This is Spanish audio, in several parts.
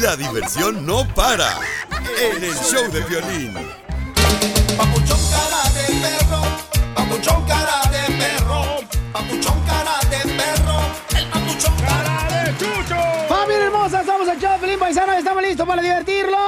la diversión no para. En el show de violín. Papuchón cara de perro, papuchón cara de perro, papuchón cara de perro, el papuchón cara de chucho. ¡Familia hermosa! El show de Pelín Paisano y estamos listos para divertirlos.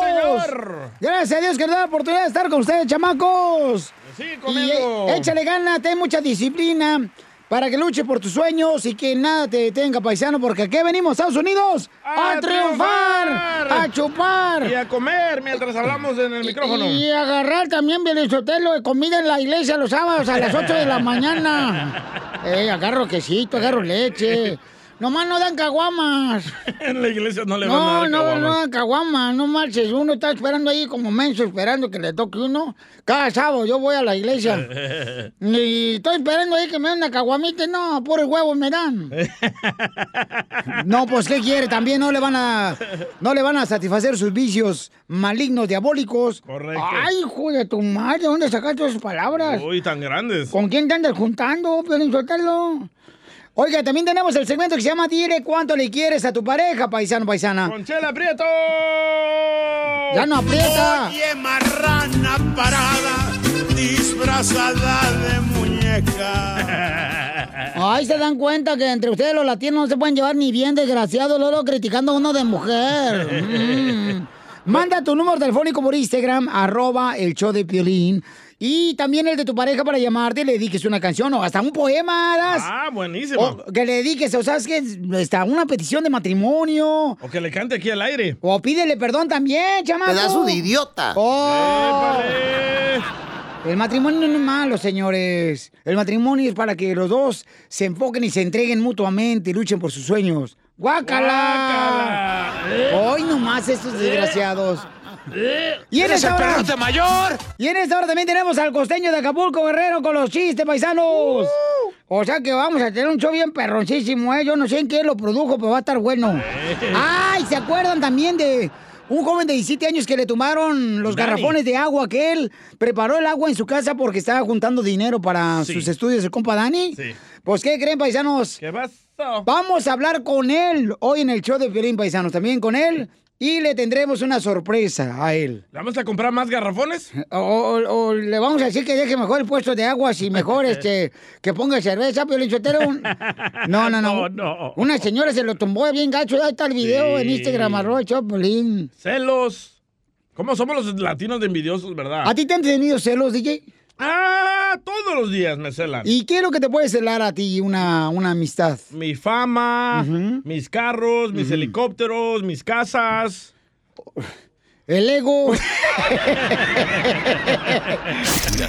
¡Sí, señor! Gracias a Dios que nos da la oportunidad de estar con ustedes, chamacos. Sí, Y comiendo. eh, échale gana, ten mucha disciplina para que luche por tus sueños y que nada te detenga, paisano, porque aquí venimos, Estados Unidos, a, ¡A triunfar, triunfar! a chupar. Y a comer mientras hablamos en el micrófono. Y agarrar también Sotelo de comida en la iglesia los sábados a las 8 de la mañana. Eh, agarro quesito, agarro leche. Nomás no dan caguamas. En la iglesia no le van a No, dar no, caguamas. no dan caguamas, no marches. Uno está esperando ahí como menso, esperando que le toque uno. Cada sábado yo voy a la iglesia. Y estoy esperando ahí que me den una caguamita. No, por el huevo me dan. No, pues ¿qué quiere? También no le van a no le van a satisfacer sus vicios malignos, diabólicos. Correcto. Ay, hijo de tu madre, ¿dónde sacaste esas palabras? Uy, tan grandes. ¿Con quién te andas juntando, Piolín Sotelo? Oiga, también tenemos el segmento que se llama Dile cuánto le quieres a tu pareja, paisano, paisana. ¡Con Chela Prieto! Ya no aprieta. Oye, marrana parada, disfrazada de muñeca. Ay, se dan cuenta que entre ustedes los latinos no se pueden llevar ni bien, desgraciado, luego criticando a uno de mujer. Mm. Manda tu número telefónico por Instagram, arroba el show de Piolín. Y también el de tu pareja para llamarte y le dediques una canción o hasta un poema, ¿das? Ah, buenísimo. O que le dediques, o sabes que está una petición de matrimonio. O que le cante aquí al aire. O pídele perdón también, chamaco. Pedazo de idiota. ¡Oh! El matrimonio no es malo, señores. El matrimonio es para que los dos se enfoquen y se entreguen mutuamente y luchen por sus sueños. ¡Guácala! Hoy nomás estos desgraciados. Y en ¿Eres esta el hora, perrote mayor? y en esta hora también tenemos al costeño de Acapulco Guerrero con los chistes paisanos. O sea que vamos a tener un show bien perroncísimo, ¿eh? Yo no sé en qué lo produjo, pero va a estar bueno. ¡Ay! ¿Se acuerdan también de un joven de 17 años que le tomaron los Dani. garrafones de agua que él preparó el agua en su casa porque estaba juntando dinero para Sí. sus estudios, el compa Dani? Sí. Pues, ¿qué creen, paisanos? ¿Qué pasó? Vamos a hablar con él hoy en el show de Violín Paisanos, también con él. Y le tendremos una sorpresa a él. ¿Le vamos a comprar más garrafones? O, o- o le vamos a decir que deje mejor el puesto de aguas y mejor este que ponga cerveza, Piolín Sotelo. Un- No, no, no. No, no. Una señora se lo tumbó bien gacho. Ahí está el video Sí. en Instagram, arroba Piolín. Celos. ¿Cómo somos los latinos de envidiosos, verdad? ¿A ti te han tenido celos, DJ? Ah, todos los días me celan. ¿Y qué es lo que te puede celar a ti una, una amistad? Mi fama, mis carros, mis helicópteros, mis casas. El ego.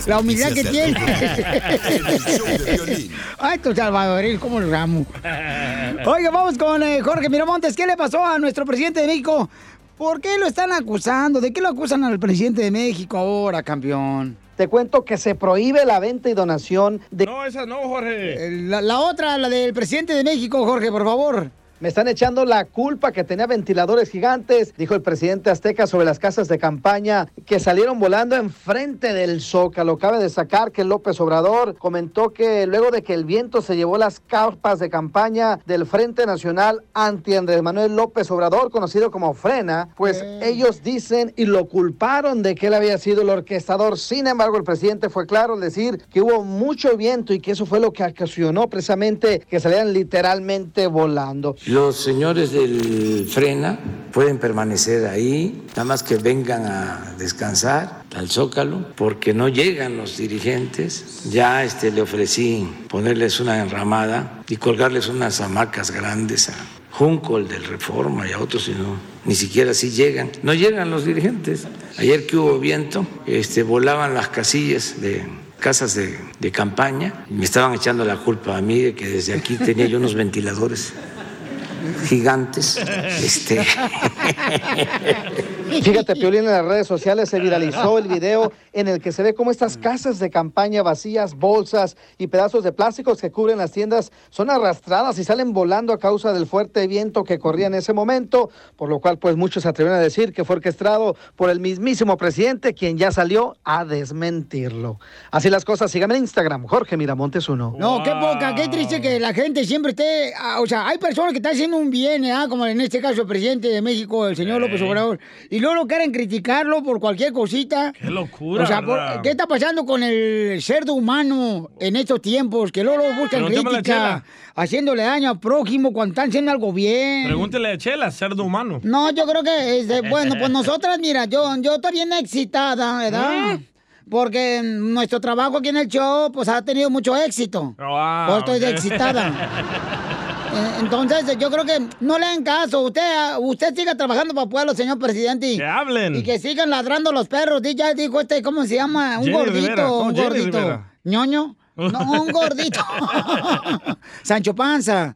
La humildad que tiene. Ay, estos salvadoreños, ¿cómo los amo? Oiga, vamos con eh, Jorge Miramontes. ¿Qué le pasó a nuestro presidente de México? ¿Por qué lo están acusando? ¿De qué lo acusan al presidente de México ahora, campeón? Te cuento que se prohíbe la venta y donación de... No, esa no, Jorge. La, la otra, la del presidente de México, Jorge, por favor. Me están echando la culpa que tenía ventiladores gigantes, dijo el presidente azteca sobre las casas de campaña que salieron volando enfrente del Zócalo. Cabe destacar que López Obrador comentó que luego de que el viento se llevó las carpas de campaña del Frente Nacional anti Andrés Manuel López Obrador, conocido como Frena, pues ellos dicen y lo culparon de que él había sido el orquestador. Sin embargo, el presidente fue claro al decir que hubo mucho viento y que eso fue lo que ocasionó precisamente que salieran literalmente volando. Los señores del Frena pueden permanecer ahí, nada más que vengan a descansar al Zócalo, porque no llegan los dirigentes. Ya este, le ofrecí ponerles una enramada y colgarles unas hamacas grandes a Junco, el del Reforma y a otros, y no, ni siquiera así llegan. No llegan los dirigentes. Ayer que hubo viento, este, volaban las casillas de casas de, de campaña me estaban echando la culpa a mí de que desde aquí tenía yo unos ventiladores gigantes. Este, Fíjate, Piolín, en las redes sociales se viralizó el video en el que se ve cómo estas casas de campaña vacías, bolsas y pedazos de plásticos que cubren las tiendas son arrastradas y salen volando a causa del fuerte viento que corría en ese momento, por lo cual pues muchos se atreven a decir que fue orquestado por el mismísimo presidente, quien ya salió a desmentirlo. Así las cosas, síganme en Instagram, Jorge Miramontes uno. No, qué poca, qué triste que la gente siempre esté, ah, o sea, hay personas que están haciendo un bien, ¿ah? como en este caso el presidente de México, el señor López Obrador, y luego lo quieren criticarlo por cualquier cosita. Qué locura. O sea. ¿qué está pasando con el cerdo humano en estos tiempos? Que luego buscan a la crítica, haciendo daño al prójimo cuando están haciendo algo bien. Pregúntele a Chela, cerdo humano. No, yo creo que, este, bueno, pues nosotras, mira, yo, yo estoy bien excitada, ¿verdad? Porque nuestro trabajo aquí en el show, pues ha tenido mucho éxito. Ah, Pues estoy ok. excitada. Eh, Entonces, yo creo que no le hagan caso. Usted, usted siga trabajando para el pueblo, señor presidente. y- Que hablen. Y que sigan ladrando los perros. Ya dijo este, ¿cómo se llama? Un Jenny gordito, un Jenny gordito. Rivera. ¿Ñoño? No, un gordito. Sancho Panza.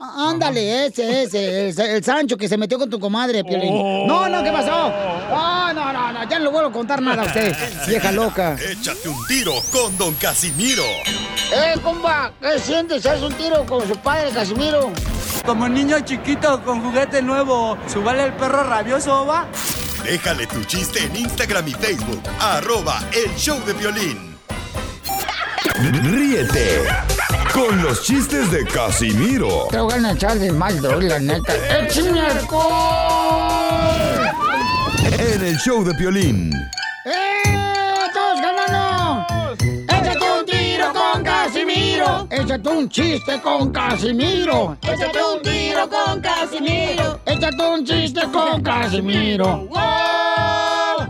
Á- Ándale, ese, ese, el, el Sancho que se metió con tu comadre, Piolín. Oh. No, no, ¿qué pasó? No, no, no, no, ya no le vuelvo a contar nada a usted, vieja loca. Échate un tiro con Don Casimiro. Eh, compa, ¿qué sientes? ¿Haz un tiro con su padre, Casimiro? Como niño chiquito con juguete nuevo, ¿subale el perro rabioso, va? Déjale tu chiste en Instagram y Facebook. Arroba el show de violín. Ríete con los chistes de Casimiro Te voy a echar de mal, doy, la neta. ¡Échame alcohol! en el show de Piolín. ¡Eh! ¡Todos ganando! ¡Échate un tiro con Casimiro! ¡Échate un chiste con Casimiro! ¡Échate un tiro con Casimiro! ¡Échate un chiste con Casimiro! ¡Wow!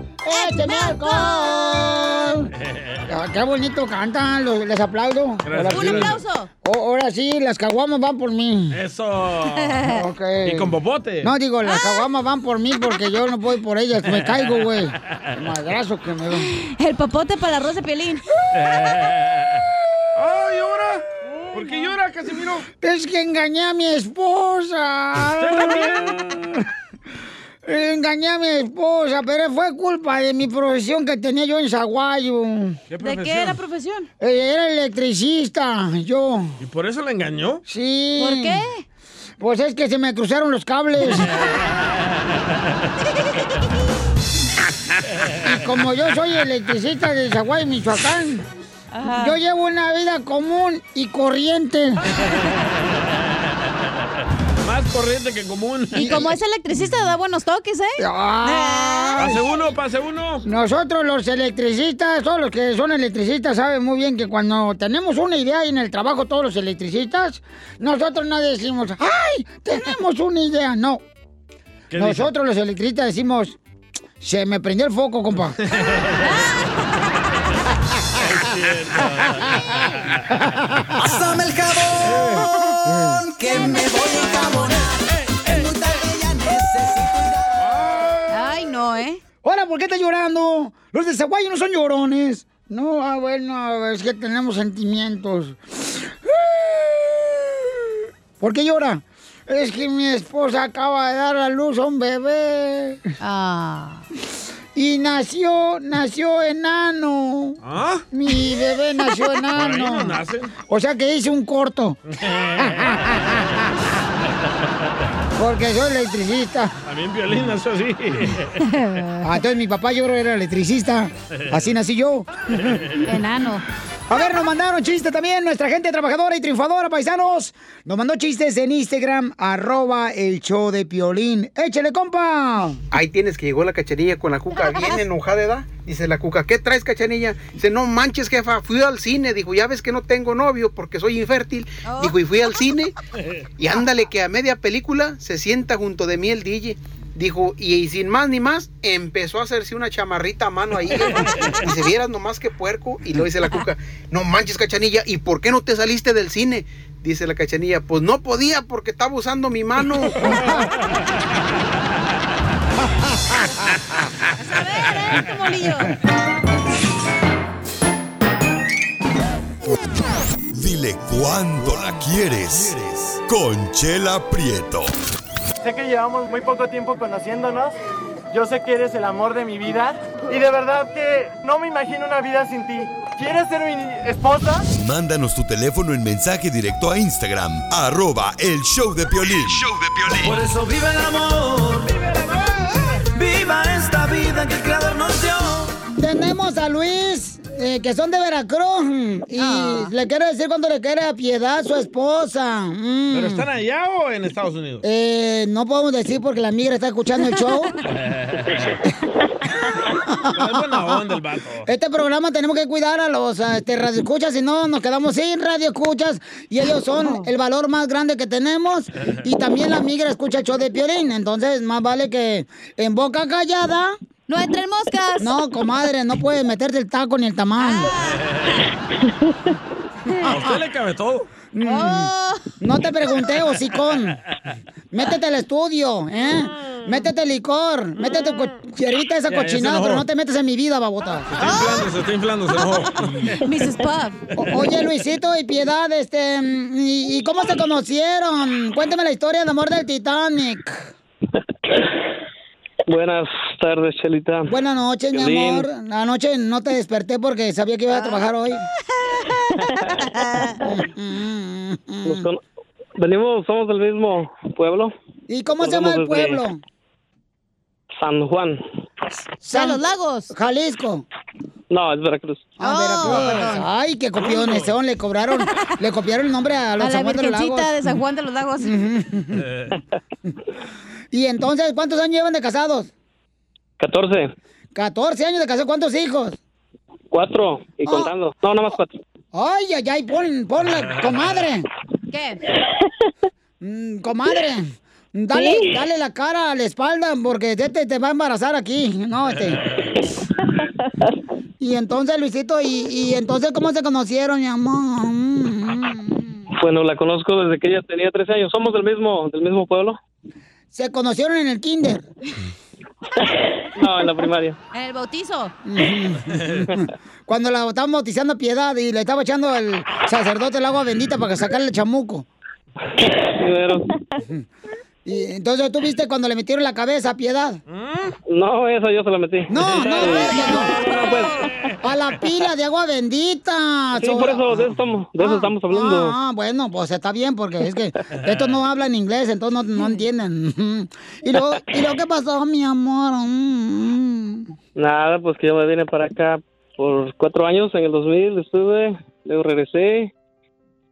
¡Échame alcohol! Ah, ¡Qué bonito cantan! los- Les aplaudo. Gracias. Ahora sí. Un aplauso. Oh, ahora sí, las caguamas van por mí. Eso. Ok. Y con popote. No, digo, las caguamas van por mí porque yo no voy por ellas. Me caigo, güey. El Madrazo que me doy. El popote para la rosa de pielín. ¡Ay, llora! ¿Por qué llora, Casimiro? Es que engañé a mi esposa. Engañé a mi esposa, pero fue culpa de mi profesión que tenía yo en Zaguayo. ¿De qué era profesión? Eh, Era electricista, yo. ¿Y por eso le engañó? Sí. ¿Por qué? Pues es que se me cruzaron los cables. y como yo soy electricista de Zaguayo, Michoacán, Ajá. yo llevo una vida común y corriente. Más corriente que común. Y como es electricista, da buenos toques, ¿eh? Ah. Pase uno, pase uno. Nosotros los electricistas, todos los que son electricistas saben muy bien que cuando tenemos una idea y en el trabajo todos los electricistas, nosotros no decimos, ¡ay! Tenemos una idea, no. Nosotros los electricistas decimos, se me prendió el foco, compa. Pásame el jabón, que me voy a Ahora, ¿por qué estás llorando? Los de Zaguayo no son llorones. No, ah, bueno, es que tenemos sentimientos. ¿Por qué llora? Es que mi esposa acaba de dar a luz a un bebé. Ah. Y nació, nació enano. ¿Ah? Mi bebé nació Por ahí no enano. nacen. O sea que hice un corto. Porque soy electricista. También violín nació así. Ah, entonces mi papá yo creo era electricista. Así nací yo. Enano. A ver, nos mandaron chistes también nuestra gente trabajadora y triunfadora, paisanos. Nos mandó chistes en Instagram, arroba el show de Piolín. ¡Échale, compa! Ahí tienes que llegó la cachanilla con la cuca bien enojada, ¿verdad? Dice la cuca, ¿qué traes, cachanilla? Dice, no manches, jefa, fui al cine. Dijo, ya ves que no tengo novio porque soy infértil. Dijo, y fui al cine. Y ándale, que a media película se sienta junto de mí el DJ. Dijo, y, y sin más ni más, empezó a hacerse una chamarrita a mano ahí. Y se vieras nomás que puerco. Y lo dice la cuca, no manches, cachanilla, ¿y por qué no te saliste del cine? Dice la cachanilla, pues no podía porque estaba usando mi mano. Dile cuándo la quieres. Conchela Prieto. Sé que llevamos muy poco tiempo conociéndonos, Yo sé que eres el amor de mi vida y de verdad que no me imagino una vida sin ti. ¿Quieres ser mi esposa? Mándanos tu teléfono en mensaje directo a Instagram, arroba el show de Piolín. Por eso vive el amor. Vive el amor. Viva esta vida que el creador nos dio. Tenemos a Luis, eh, que son de Veracruz. Y le quiero decir cuando le quiere a Piedad, su esposa. Mm. ¿Pero están allá o en Estados Unidos? Eh, no podemos decir porque la migra está escuchando el show. Onda el vato. Este programa tenemos que cuidar a los a, este, radioescuchas, si no nos quedamos sin radioescuchas. Y ellos son el valor más grande que tenemos. Y también la migra escucha el show de Piolín. Entonces, más vale que en boca callada... No entren moscas. No, comadre, no puedes meterte el taco ni el tamal. A usted le cabe todo. Mm, No te pregunté, hocicón. Métete al estudio, ¿eh? Métete licor. Métete cucharita esa se cochinada, pero no te metes en mi vida, babota. Se está inflando, se está inflando. Mrs. Puff. O- Oye, Luisito y Piedad, este, mm, ¿y, y cómo se conocieron? Cuéntame la historia de amor del Titanic. Buenas tardes, Chelita. Buenas noches, mi Piolín. amor. Anoche no te desperté porque sabía que iba a trabajar hoy. Nos Venimos, somos del mismo pueblo, ¿Y cómo se llama el pueblo? San Juan. San los Lagos. Jalisco. No, es Veracruz. Ah, Veracruz. Ay, qué copiones son. Le cobraron, le copiaron el nombre a los A la San Juan de los Lagos. de San Juan de los Lagos. Y entonces, ¿cuántos años llevan de casados? 14, 14 años de casados. ¿Cuántos hijos? 4 y Ah. contando. No, nada más 4. Ay, ay, ay, pon, ponle, comadre. ¿Qué? Mm, comadre. Dale, Sí. dale la cara a la espalda porque este te va a embarazar aquí. No, este. Y entonces, Luisito, y, y entonces, ¿cómo se conocieron, mi amor? Mm. Bueno, la conozco desde que ella tenía 13 años. Somos del mismo, del mismo pueblo. Se conocieron en el kinder. No, en la primaria. En el bautizo. Cuando la estaban bautizando a Piedad y le estaba echando el sacerdote el agua bendita para sacarle el chamuco. Y entonces tú viste cuando le metieron la cabeza a Piedad. No, esa yo se la metí. No, no, verga, no. pues, A la pila de agua bendita. Sí, por eso, de eso estamos, de eso estamos hablando. Ah, bueno, pues está bien, porque es que estos no hablan inglés, entonces no, no entienden. ¿Y luego, ¿Y luego qué pasó, mi amor? Mm. Nada, pues que yo me vine para acá por cuatro años, en el 2000 estuve, luego regresé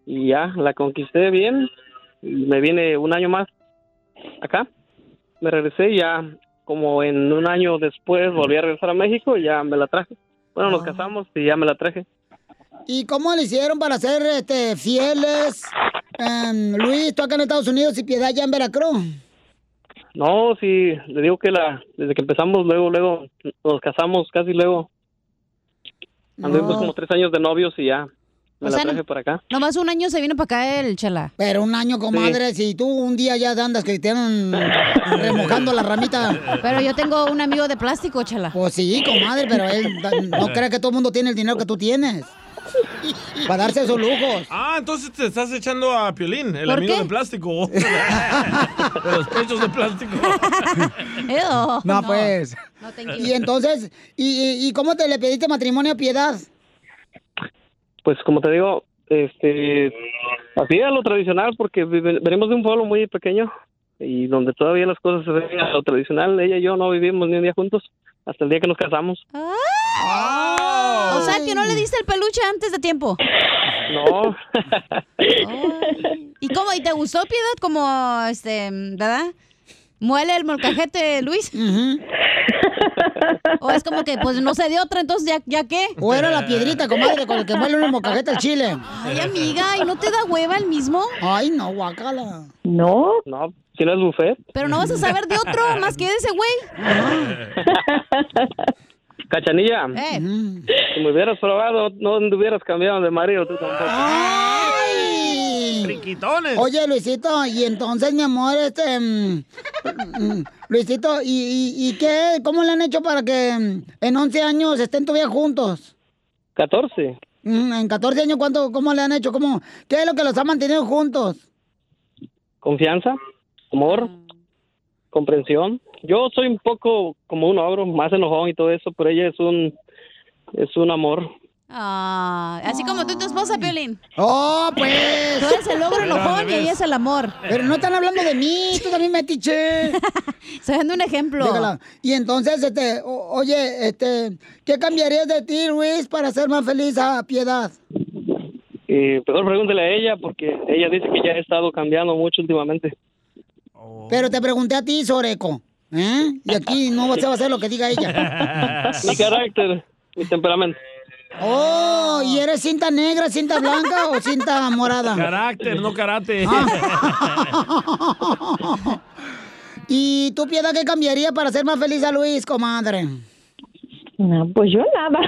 y ya, la conquisté bien. Me vine un año más acá, me regresé y ya como en un año después volví a regresar a México y ya me la traje. Bueno, nos casamos y ya me la traje. ¿Y cómo le hicieron para ser este, fieles? em, Luis, tú acá en Estados Unidos y Piedad ya en Veracruz. No, sí, le digo que la desde que empezamos, luego, luego nos casamos casi luego. Anduvimos No. como tres años de novios y ya me O la sea, traje para acá. Nomás un año se vino para acá el chela. Pero un año, comadre, si tú un día ya andas que te andan remojando la ramita. Pero yo tengo un amigo de plástico, chela. Pues sí, comadre, pero él no cree que todo el mundo tiene el dinero que tú tienes. Para darse esos lujos. Ah, entonces te estás echando a Piolín, el ¿Por amigo qué? de plástico. de los pechos de plástico. No, pues. No, thank you. Y entonces, ¿y, y, y cómo te le pediste matrimonio a Piedad? Pues como te digo, este, así a lo tradicional porque vive- venimos de un pueblo muy pequeño y donde todavía las cosas se ven a lo tradicional. Ella y yo no vivimos ni un día juntos hasta el día que nos casamos. O sea, que no le diste el peluche antes de tiempo. No, ¿Y cómo? ¿Y te gustó, Piedad? Como, este, ¿verdad? ¿Muele el molcajete, Luis? ¿O es como que, pues, no se dio otra, entonces, ¿ya, ya qué? ¿O era la piedrita, comadre, con el que muele una mocajeta al chile? Ay, amiga, ¿y no te da hueva el mismo? Ay, no, guacala. no, no, si no es buffet. Pero no vas a saber de otro más que de ese güey. Cachanilla, Eh. si me hubieras probado, no hubieras cambiado de marido tú tampoco. ¡Ay! Triquitones. Oye, Luisito, y entonces, mi amor, este... mm, mm, Luisito, ¿y, y, y qué? ¿Cómo le han hecho para que mm, en 11 años estén todavía juntos? 14. Mm, En 14 años, ¿cuánto, ¿cómo le han hecho? ¿Cómo, ¿Qué es lo que los ha mantenido juntos? Confianza, amor, comprensión. Yo soy un poco como un ogro, más enojón y todo eso, pero ella es un es un amor. Ah, así como tú y tu esposa, Piolín. ¡Oh, pues! Tú eres el al enojón y ella es el amor. Pero no están hablando de mí, tú también metiche. Estoy dando un ejemplo. Déjala. Y entonces, este, o- oye, este, ¿qué cambiarías de ti, Luis, para ser más feliz a Piedad? Y mejor pregúntele a ella porque ella dice que ya ha estado cambiando mucho últimamente. Pero te pregunté a ti, Soreco. ¿Eh? Y aquí no se va a hacer lo que diga ella. Mi carácter, mi temperamento. Oh, ¿y eres cinta negra, cinta blanca o cinta morada? Carácter, no karate. ¿Y tú, Piedad, qué cambiaría para ser más feliz a Luis, comadre? No, pues yo nada.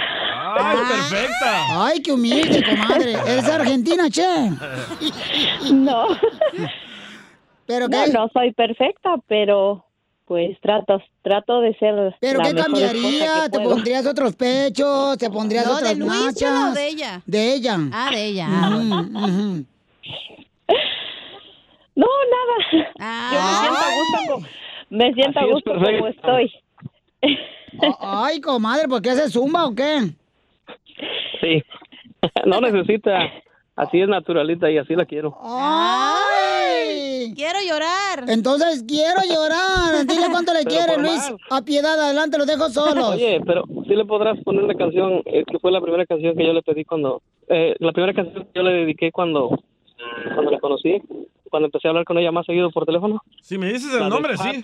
¡Ay, perfecta! Ay, qué humilde, comadre. ¿Eres argentina, che? No. ¿Pero no, qué? no soy perfecta, pero pues trato, trato de ser ¿Pero la qué mejor cambiaría? que ¿Te puedo. pondrías otros pechos? ¿Te pondrías No, otras de Luis, de ella. De ella. Ah, de ella. Ujú. No, nada. Yo me siento a gusto, co- me siento a Así es gusto como estoy. Ay, comadre, ¿por qué haces zumba o qué? Sí. no necesita. Así es naturalita y así la quiero. ¡Ay! Quiero llorar. Entonces quiero llorar. Dile cuánto le por Luis. A piedad, adelante, los dejo solos. Oye, pero sí le podrás poner la canción, es que fue la primera canción que yo le pedí cuando, eh, la primera canción que yo le dediqué cuando, cuando la conocí, cuando empecé a hablar con ella más seguido por teléfono. Si me dices el La nombre, sí.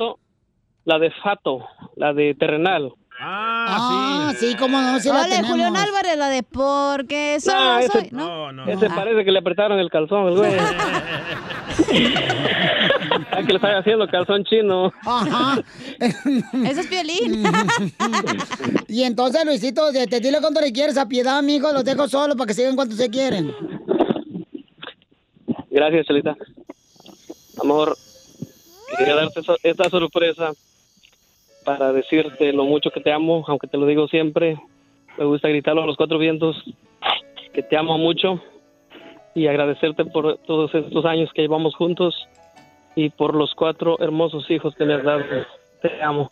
La de Fato, la de Terrenal. Ah, sí, cómo no, sí la Hola, tenemos. Julián Álvarez, la de porque solo No, ese- soy. ¿no? Ese parece que le apretaron el calzón, el güey. Ay, que le estaba haciendo calzón chino. Ajá. Ese es Piolín. y entonces, Luisito, de- te dile cuánto le quieres a piedad, amigo. Los dejo solos para que sigan cuánto se quieren. Gracias, Chelita. Amor, quería darte esta sorpresa para decirte lo mucho que te amo, aunque te lo digo siempre. Me gusta gritarlo a los cuatro vientos, que te amo mucho y agradecerte por todos estos años que llevamos juntos y por los cuatro hermosos hijos que me has dado. Te amo.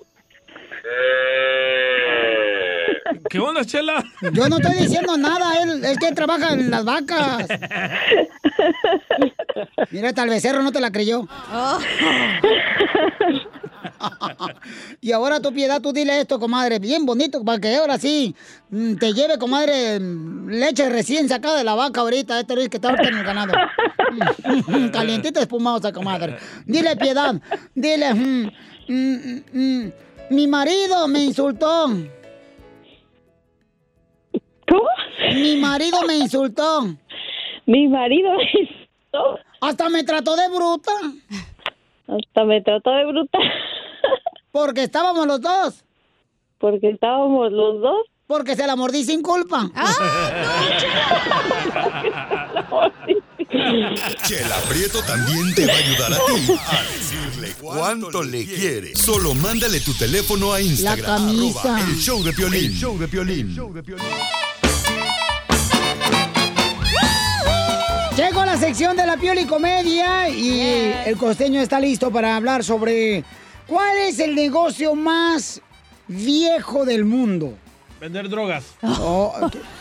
¿Qué onda, Chela? Yo no estoy diciendo nada, él es que trabaja en las vacas. Mira, el becerro no te la creyó. y ahora tu piedad, tú dile esto, comadre, bien bonito, para que ahora sí mm, te lleve, comadre, mm, leche recién sacada de la vaca ahorita, este Luis que está en el ganado. Mm, Calientita espumosa, comadre. Dile, piedad, dile, mm, mm, mm, mi marido me insultó. ¿Cómo? Mi marido me insultó. Mi marido me insultó. Hasta me trató de bruta. Hasta me trató de bruta. Porque estábamos los dos. Porque estábamos los dos. Porque se la mordí sin culpa. Chela Prieto también te va a ayudar a ti a decirle cuánto le quiere. Solo mándale tu teléfono a Instagram. La camisa. arroba el show de Piolín. El show de Piolín. Llego a la sección de la Pioli Comedia y el costeño está listo para hablar sobre cuál es el negocio más viejo del mundo. Vender drogas. Oh,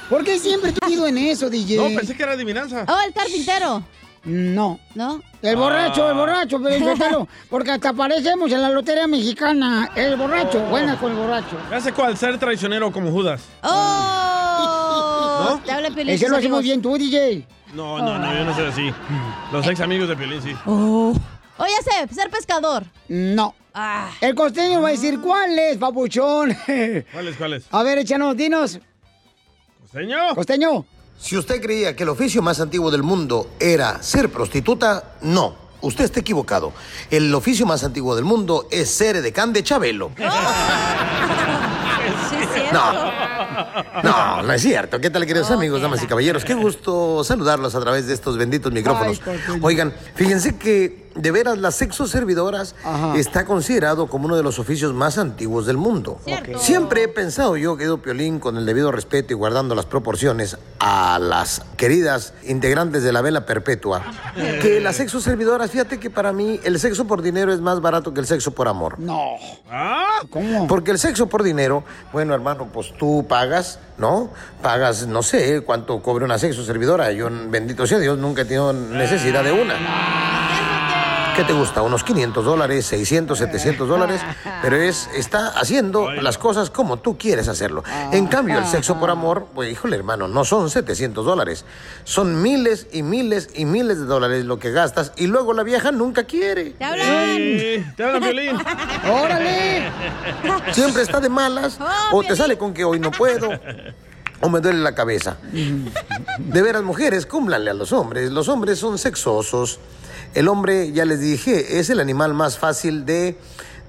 ¿Por qué siempre tú has ido en eso, DJ? No, pensé que era adivinanza. Oh, el carpintero. No. ¿No? El borracho, el Ah. borracho, pero inténtalo, porque hasta aparecemos en la lotería mexicana. El borracho, buena con el borracho. Ya sé cuál, ser traicionero como Judas. ¡Oh! ¿No? Te. Ese lo hacemos bien tú, DJ. No, no, no, yo no soy así. Los ex amigos de Piolín, sí. Oh. Oye, sé, ser pescador. No. Ah. El costeño va a decir cuál es, papuchón. ¿Cuáles, cuáles? A ver, échanos, dinos. ¿Costeño? Costeño. Si usted creía que el oficio más antiguo del mundo era ser prostituta, no. Usted está equivocado. El oficio más antiguo del mundo es ser edecán de Chabelo. No, no, no es cierto. ¿Qué tal, queridos amigos, damas y caballeros? Qué gusto saludarlos a través de estos benditos micrófonos. Oigan, fíjense que de veras las sexoservidoras está considerado como uno de los oficios más antiguos del mundo. Siempre he pensado yo, querido Piolín, con el debido respeto y guardando las proporciones a las queridas integrantes de la vela perpetua, que las sexoservidoras, fíjate que para mí el sexo por dinero es más barato que el sexo por amor. No. ¿Cómo? Porque el sexo por dinero, bueno, hermano, pues tú pagas, ¿no? Pagas, no sé cuánto cobre una sexo servidora. Yo, bendito sea Dios, nunca he tenido necesidad de una. ¿Qué te gusta? ¿Unos 500 dólares, 600, 700 dólares? Pero es, está haciendo las cosas como tú quieres hacerlo. En cambio, el sexo por amor, pues híjole hermano, no son 700 dólares. Son miles y miles y miles de dólares lo que gastas y luego la vieja nunca quiere. ¡Te hablan! Sí, te hablan, Piolín. ¡Órale! Siempre está de malas o te sale con que hoy no puedo. O me duele la cabeza. De veras, mujeres, cúmplanle a los hombres. Los hombres son sexosos. El hombre, ya les dije, es el animal más fácil de,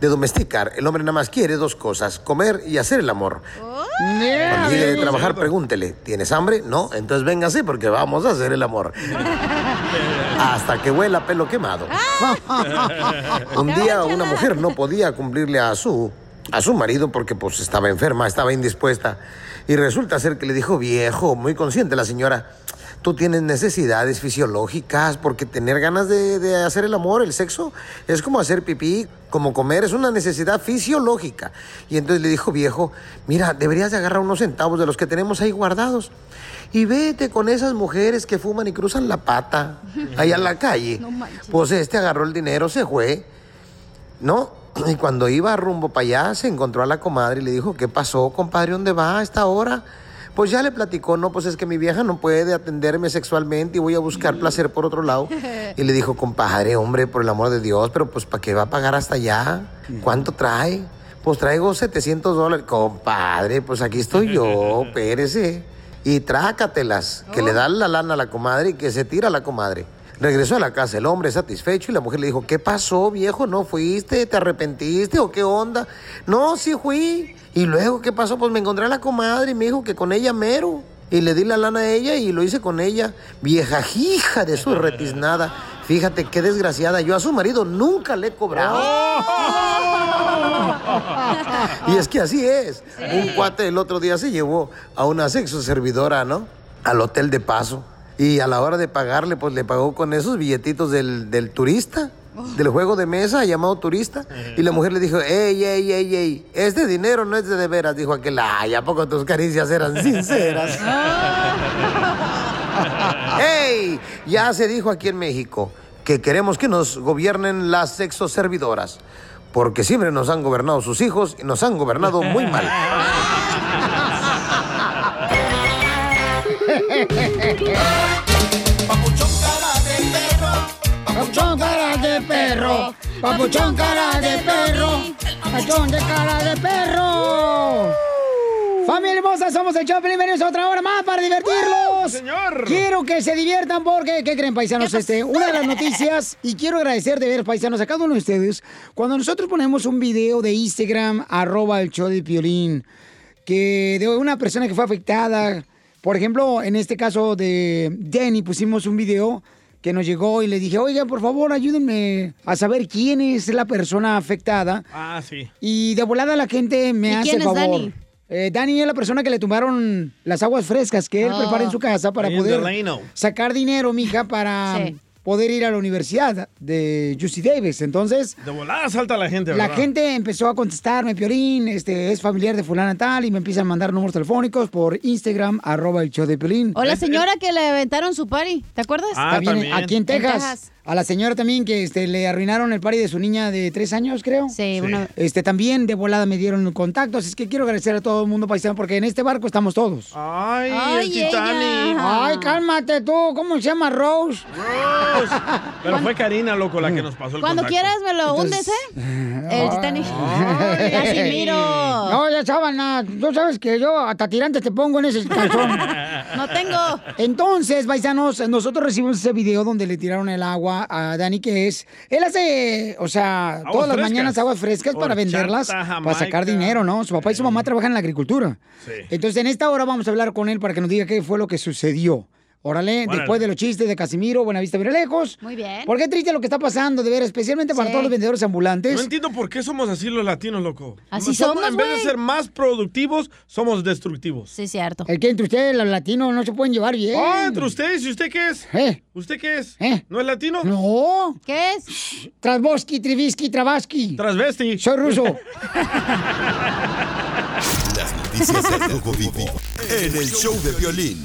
de domesticar. El hombre nada más quiere dos cosas, comer y hacer el amor. Cuando llegue de trabajar, pregúntele, ¿tienes hambre? No, entonces véngase porque vamos a hacer el amor. Hasta que huela pelo quemado. Un día una mujer no podía cumplirle a su, a su marido porque pues estaba enferma, estaba indispuesta. Y resulta ser que le dijo, viejo, muy consciente la señora, tú tienes necesidades fisiológicas porque tener ganas de, de hacer el amor, el sexo, es como hacer pipí, como comer, es una necesidad fisiológica. Y entonces le dijo, viejo, mira, deberías de agarrar unos centavos de los que tenemos ahí guardados. Y vete con esas mujeres que fuman y cruzan la pata allá en la calle. Pues este agarró el dinero, se fue. ¿no? Y cuando iba rumbo para allá, se encontró a la comadre y le dijo, ¿qué pasó, compadre? ¿Dónde va a esta hora? Pues ya le platicó, no, pues es que mi vieja no puede atenderme sexualmente y voy a buscar placer por otro lado. Y le dijo, compadre, hombre, por el amor de Dios, pero pues ¿para qué va a pagar hasta allá? ¿Cuánto trae? Pues traigo 700 dólares. Compadre, pues aquí estoy yo, pérese. Y trácatelas, que le dan la lana a la comadre y que se tira la comadre. Regresó a la casa el hombre satisfecho y la mujer le dijo, ¿qué pasó, viejo? ¿No fuiste? ¿Te arrepentiste o qué onda? No, sí fui. Y luego, ¿qué pasó? Pues me encontré a la comadre y me dijo que con ella mero. Y le di la lana a ella y lo hice con ella. Vieja hija de su retiznada. Fíjate qué desgraciada. Yo a su marido nunca le he cobrado. Y es que así es. Un cuate el otro día se llevó a una sexo servidora, ¿no? Al hotel de paso. Y a la hora de pagarle, pues le pagó con esos billetitos del, del turista, del juego de mesa llamado turista. Y la mujer le dijo, ey, ey, ey, ey, este dinero no es de de veras. Dijo aquel, ay, ¿a poco tus caricias eran sinceras? ¡Ey! Ya se dijo aquí en México que queremos que nos gobiernen las sexoservidoras. Porque siempre nos han gobernado sus hijos y nos han gobernado muy mal. Papuchón cara de perro, papuchón cara de perro, papuchón de cara de perro. Familia hermosa, somos el Choplin, bienvenidos a otra hora más para divertirlos. señor! Quiero que se diviertan porque, ¿qué creen, paisanos? Este, una de las noticias, y quiero agradecer de ver, paisanos, a cada uno de ustedes, cuando nosotros ponemos un video de Instagram, arroba el show de Piolín, que de una persona que fue afectada, por ejemplo, en este caso de Denny, pusimos un video que nos llegó y le dije, oiga, por favor, ayúdenme a saber quién es la persona afectada. Ah, sí. Y de volada la gente me ¿Y hace quién el es favor. Dani? Eh, Dani es la persona que le tumbaron las aguas frescas que él Oh. prepara en su casa para poder sacar dinero, mija, para Sí. Poder ir a la universidad de UC Davis. Entonces, De volada salta la gente, la ¿verdad? gente empezó a contestarme, Piolín, este, es familiar de fulana tal, y me empiezan a mandar números telefónicos por Instagram, arroba el show de Piolín. O la señora que le aventaron su party, ¿te acuerdas? Ah, También también. aquí en Texas. Texas. A la señora también que este, le arruinaron el party de su niña de tres años, creo. Sí, una... Este, también de volada me dieron contacto, así es que quiero agradecer a todo el mundo paisano porque en este barco estamos todos. Ay, Ay, el Titanic. ella. Ay, cálmate tú, ¿cómo se llama Rose? Rose. Pero fue Karina, loco, la que nos pasó el Cuando contacto. quieras me lo hundes, ¿eh? El Titanic. Ay. Casimiro. No, ya sábana, tú sabes que yo hasta tirante te pongo en ese calzón. No tengo. Entonces, paisanos, nosotros recibimos ese video donde le tiraron el agua a Dani, que es, él hace, o sea, Aguas todas las frescas. mañanas aguas frescas para venderlas, para sacar dinero, ¿no? Su papá y su mamá trabajan en la agricultura. Sí. Entonces, en esta hora vamos a hablar con él para que nos diga qué fue lo que sucedió. Órale, Órale. después de los chistes de Casimiro, Buenavista, Vista lejos. Muy bien. Porque es triste lo que está pasando, de ver, especialmente para Sí. todos los vendedores ambulantes. No entiendo por qué somos así los latinos, loco. Así somos, En vez de ser más productivos, somos destructivos. Sí, cierto. El que entre ustedes, los latinos, no se pueden llevar bien. Ah, entre ustedes, ¿y usted qué es? ¿Eh? ¿Usted qué es? ¿Eh? ¿No es latino? No. ¿Qué es? Trasboski, Trivisky, Travasky. Trasvesti. Soy ruso. Las noticias del Rojo Vivo en el show de violín.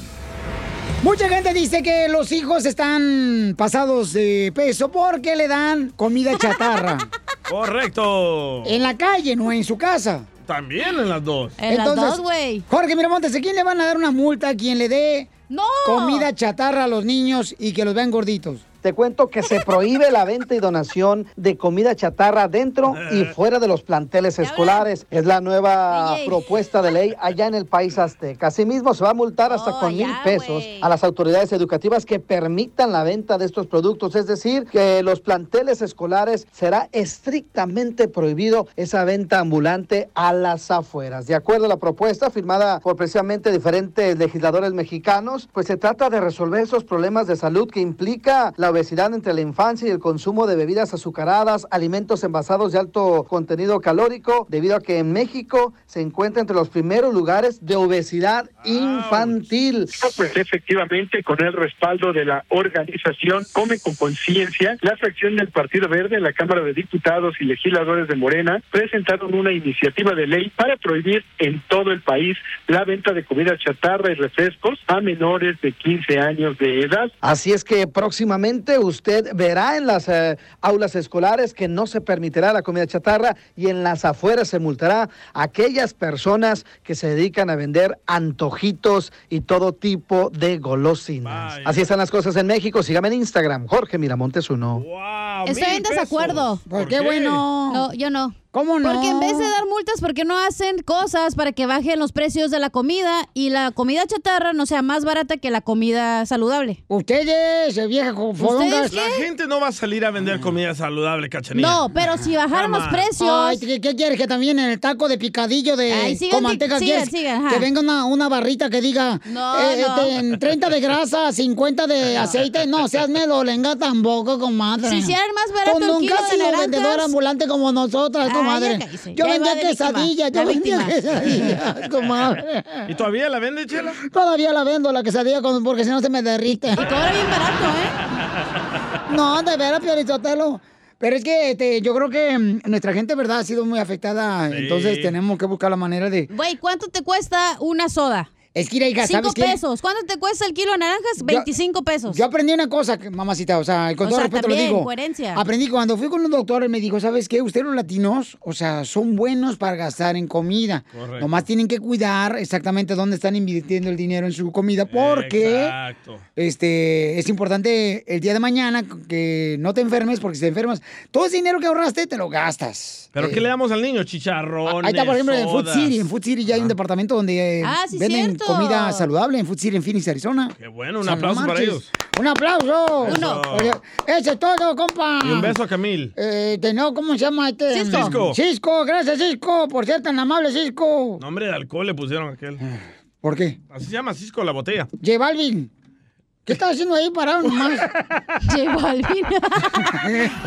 Mucha gente dice que los hijos están pasados de peso porque le dan comida chatarra. Correcto. en la calle, no en su casa. También en las dos. En las dos, güey. Jorge Miramontes, ¿a quién le van a dar una multa a quien le dé ¡No! comida chatarra a los niños y que los vean gorditos? Te cuento que se prohíbe la venta y donación de comida chatarra dentro y fuera de los planteles escolares. Es la nueva propuesta de ley allá en el país azteca. Asimismo, se va a multar hasta Oh, con mil pesos a las autoridades educativas que permitan la venta de estos productos. Es decir, que los planteles escolares será estrictamente prohibido esa venta ambulante a las afueras. De acuerdo a la propuesta firmada por precisamente diferentes legisladores mexicanos, pues se trata de resolver esos problemas de salud que implica la obesidad entre la infancia y el consumo de bebidas azucaradas, alimentos envasados de alto contenido calórico, debido a que en México se encuentra entre los primeros lugares de obesidad infantil. Pues efectivamente, con el respaldo de la organización Come con Conciencia, la fracción del Partido Verde en la Cámara de Diputados y legisladores de Morena presentaron una iniciativa de ley para prohibir en todo el país la venta de comida chatarra y refrescos a menores de 15 años de edad. Así es que próximamente usted verá en las eh, aulas escolares que no se permitirá la comida chatarra y en las afueras se multará a aquellas personas que se dedican a vender antojitos y todo tipo de golosinas. Así están las cosas en México. Sígame en Instagram, Jorge Miramontes uno. Estoy en desacuerdo. ¿Por qué, bueno? No, yo no. ¿Cómo no? Porque en vez de dar multas, ¿por qué no hacen cosas para que bajen los precios de la comida y la comida chatarra no sea más barata que la comida saludable? Ustedes, eh, vieja ¿Ustedes La gente no va a salir a vender comida saludable, cachanilla. No, pero si bajaran los precios. Ay, ¿qué, qué quieres? Que también en el taco de picadillo de Ay, sigan con manteca sigan, ¿quieres? sigan, que venga una, una barrita que diga No, eh, no. este, en 30 de grasa, 50 de aceite. No, seas melolenga tampoco, comadre. Si hicieran más barato el nunca has sido vendedora ambulante como nosotras, Ay, comadre. ya yo vendía quesadillas, la yo vendía víctima. quesadillas, comadre. ¿Y todavía la vende, Chela? Todavía la vendo la quesadilla porque si no se me derrite. Y cobra bien barato, ¿eh? No, de veras, Piorichotelo. Pero es que este, yo creo que mm, nuestra gente, ¿verdad?, ha sido muy afectada. Entonces tenemos que buscar la manera de. Güey, ¿cuánto te cuesta una soda? Es que, ir hija, Cinco ¿sabes qué? pesos. ¿Cuánto te cuesta el kilo de naranjas? 25 pesos. Yo aprendí una cosa, mamacita, o sea, con O todo sea, respeto también, lo digo. coherencia. Aprendí cuando fui con un doctor, él me dijo, ¿sabes qué? Ustedes los latinos, o sea, son buenos para gastar en comida. Correcto. Nomás tienen que cuidar exactamente dónde están invirtiendo el dinero en su comida, porque Exacto. este es importante el día de mañana que no te enfermes, porque si te enfermas, todo ese dinero que ahorraste te lo gastas. ¿Pero qué le damos al niño? Chicharrones, Ahí está, por ejemplo, en Food sodas. City. En Food City ya hay un departamento donde eh, Ah, sí, venden cierto. Comida saludable en Food City en Phoenix, Arizona. Qué bueno, un aplauso para ellos. ¡Un aplauso! Uno. Oye, Eso es todo, compa. Y un beso a Camil. Eh, de no, ¿cómo se llama este? Cisco. Cisco. Cisco, gracias, Cisco, por ser tan amable, Cisco. Nombre de alcohol le pusieron a aquel. ¿Por qué? Así se llama Cisco la botella. J Balvin. ¿Qué estás haciendo ahí parado nomás? J Balvin.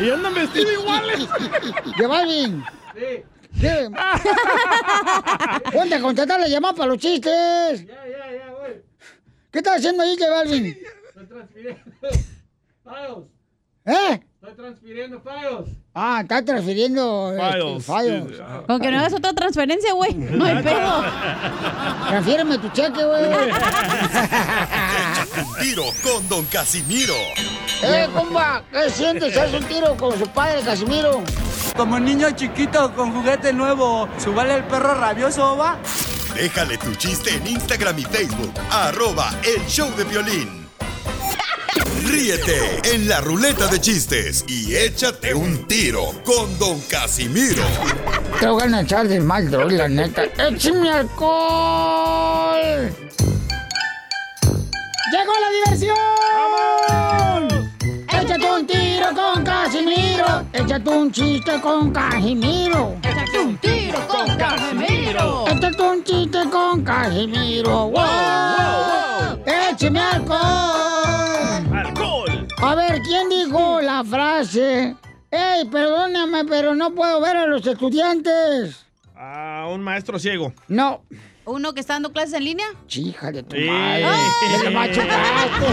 y andan vestidos iguales. J Balvin. ¿Qué? Ponte a contestar la llamada para los chistes. Ya, ya, ya, güey. ¿Qué estás haciendo ahí, J Balvin? Estoy transfiriendo. Files. ¿Eh? Estoy transfiriendo files. Ah, está transfiriendo Files. Este, files. Con que no hagas otra transferencia, güey. No hay pedo. Transfiéreme tu cheque, güey. Un tiro con Don Casimiro. ¡Eh, compa! ¿Qué sientes? ¿Haz un tiro con su padre, Casimiro? Como niño chiquito con juguete nuevo, ¿subale el perro rabioso, va? Déjale tu chiste en Instagram y Facebook. Arroba El Show de Violín. Ríete en la ruleta de chistes y échate un tiro con Don Casimiro. Te voy a echar de mal, droga, la neta. ¡Échame alcohol! ¡Llegó la diversión! ¡Vamos! Échate un tiro con Casimiro. Échate un chiste con Casimiro. Échate un tiro con Casimiro. Échate un chiste con Casimiro. ¡Wow! ¡Écheme alcohol! ¡Alcohol! A ver, ¿quién dijo la frase? ¡Ey, perdóname, pero no puedo ver a los estudiantes! A un maestro ciego. No. ¿Uno que está dando clases en línea? Hija de tu Sí. madre. ¡Que le machucaste!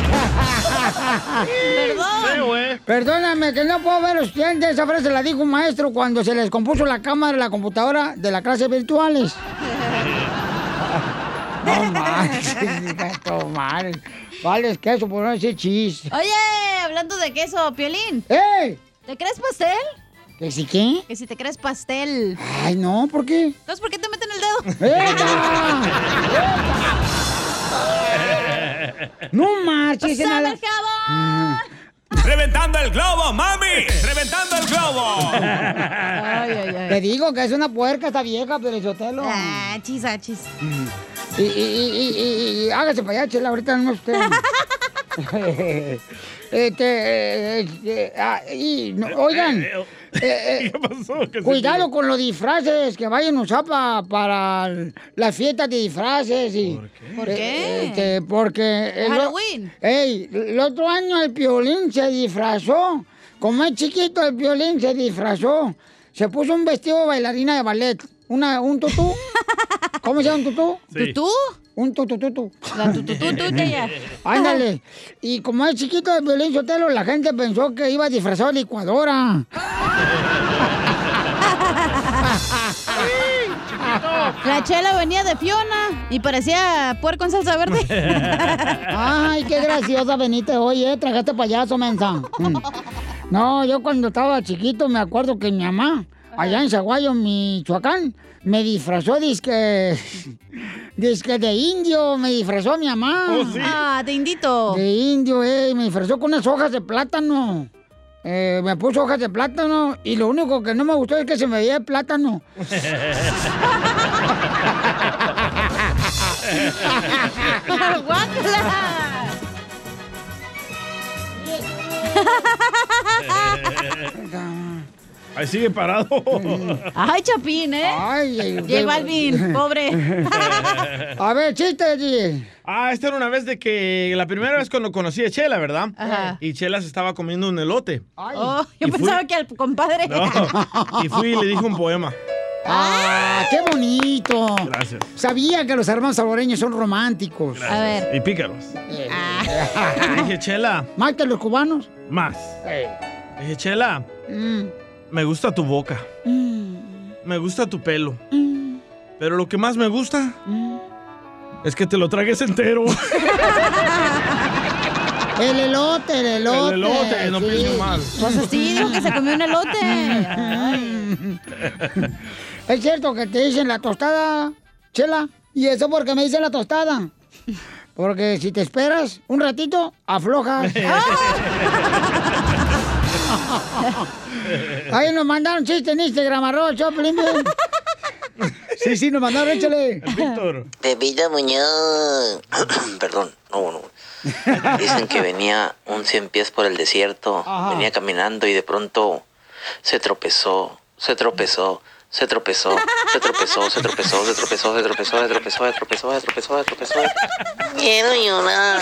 Perdón. Perdóname, que no puedo ver a los estudiantes. Esa frase la dijo un maestro cuando se les compuso la cámara de la computadora de las clases virtuales. No manches, hija de tu madre. Vale, es que eso por no decir chiste. Oye, hablando de queso, Piolín. ¡Ey! ¿Te crees pastel? ¿Que si qué? Que si te crees pastel. Ay, no, ¿por qué? Entonces, ¿por qué te dedo? No marches, ¡Pásame nada. el jabón! ¡Reventando el globo, mami! ¡Reventando el globo! Ay, ay, ay. Te digo que es una puerca esta vieja, Pelizotelo. Ah, chis, ah, chis. Y, y, y, y, y- y hágase para allá, chela, ahorita no usted. este, eh, este, ah, y, no, oigan, eh, eh, ¿Qué pasó? ¿Qué se cuidado con los disfraces que vayan a usar pa- para las fiestas de disfraces. Y, ¿Por qué? ¿Por qué? Este, porque... el Halloween. Ey, el otro año el violín se disfrazó. Como es chiquito, el violín se disfrazó. Se puso un vestido de bailarina de ballet. Una, un tutú. ¿Cómo se llama un tutú? Sí. ¿Tutú? Un tutututu. La tututú de ella. Ándale. Y como es chiquito el violín sotelo, la gente pensó que iba disfrazado de licuadora. La chela venía de Fiona y parecía puerco en salsa verde. Ay, qué graciosa veniste hoy, eh. Tragaste payaso, mensa. Mm. No, yo cuando estaba chiquito me acuerdo que mi mamá, allá en Zaguayo, Michoacán, me disfrazó disque. disque de indio, me disfrazó mi mamá. Oh, ¿sí? Ah, de indito. De indio, eh. Me disfrazó con unas hojas de plátano. Eh, me puso hojas de plátano y lo único que no me gustó es que se me veía el plátano. Ahí sigue parado. Ay, Chapín, ¿eh? Ay, ay, Balvin, pobre. A ver, chiste, DJ. Ah, esta era una vez de que la primera vez cuando conocí a Chela, ¿verdad? Ajá. Y Chela se estaba comiendo un elote. Oh, yo Y fui- pensaba que al compadre. No. Y fui y le dije un poema. ¡Ah, qué bonito! Gracias. Sabía que los hermanos salvadoreños son románticos. Gracias. Y pícaros. Le dije, Chela, ¿Más que los cubanos? más. Le dije, Chela, Mm, me gusta tu boca. mm, Me gusta tu pelo. mm, Pero lo que más me gusta mm. es que te lo tragues entero. El elote, el elote. El elote, no sí. pienso mal. Pues así, dijo que se comió un elote. Es cierto que te dicen la tostada, Chela. ¿Y eso porque me dicen la tostada? Porque si te esperas un ratito, aflojas. Ahí nos mandaron chiste en Instagram, arroba Choplin. Sí, sí, nos mandaron, échale. Víctor. Pepita Muñoz. Perdón, no, no. Dicen que venía un cien pies por el desierto, Ajá. venía caminando y de pronto se tropezó, se tropezó, se tropezó, se tropezó, se tropezó, se tropezó, se tropezó, se tropezó, se tropezó, se tropezó, se tropezó. Quiero llorar.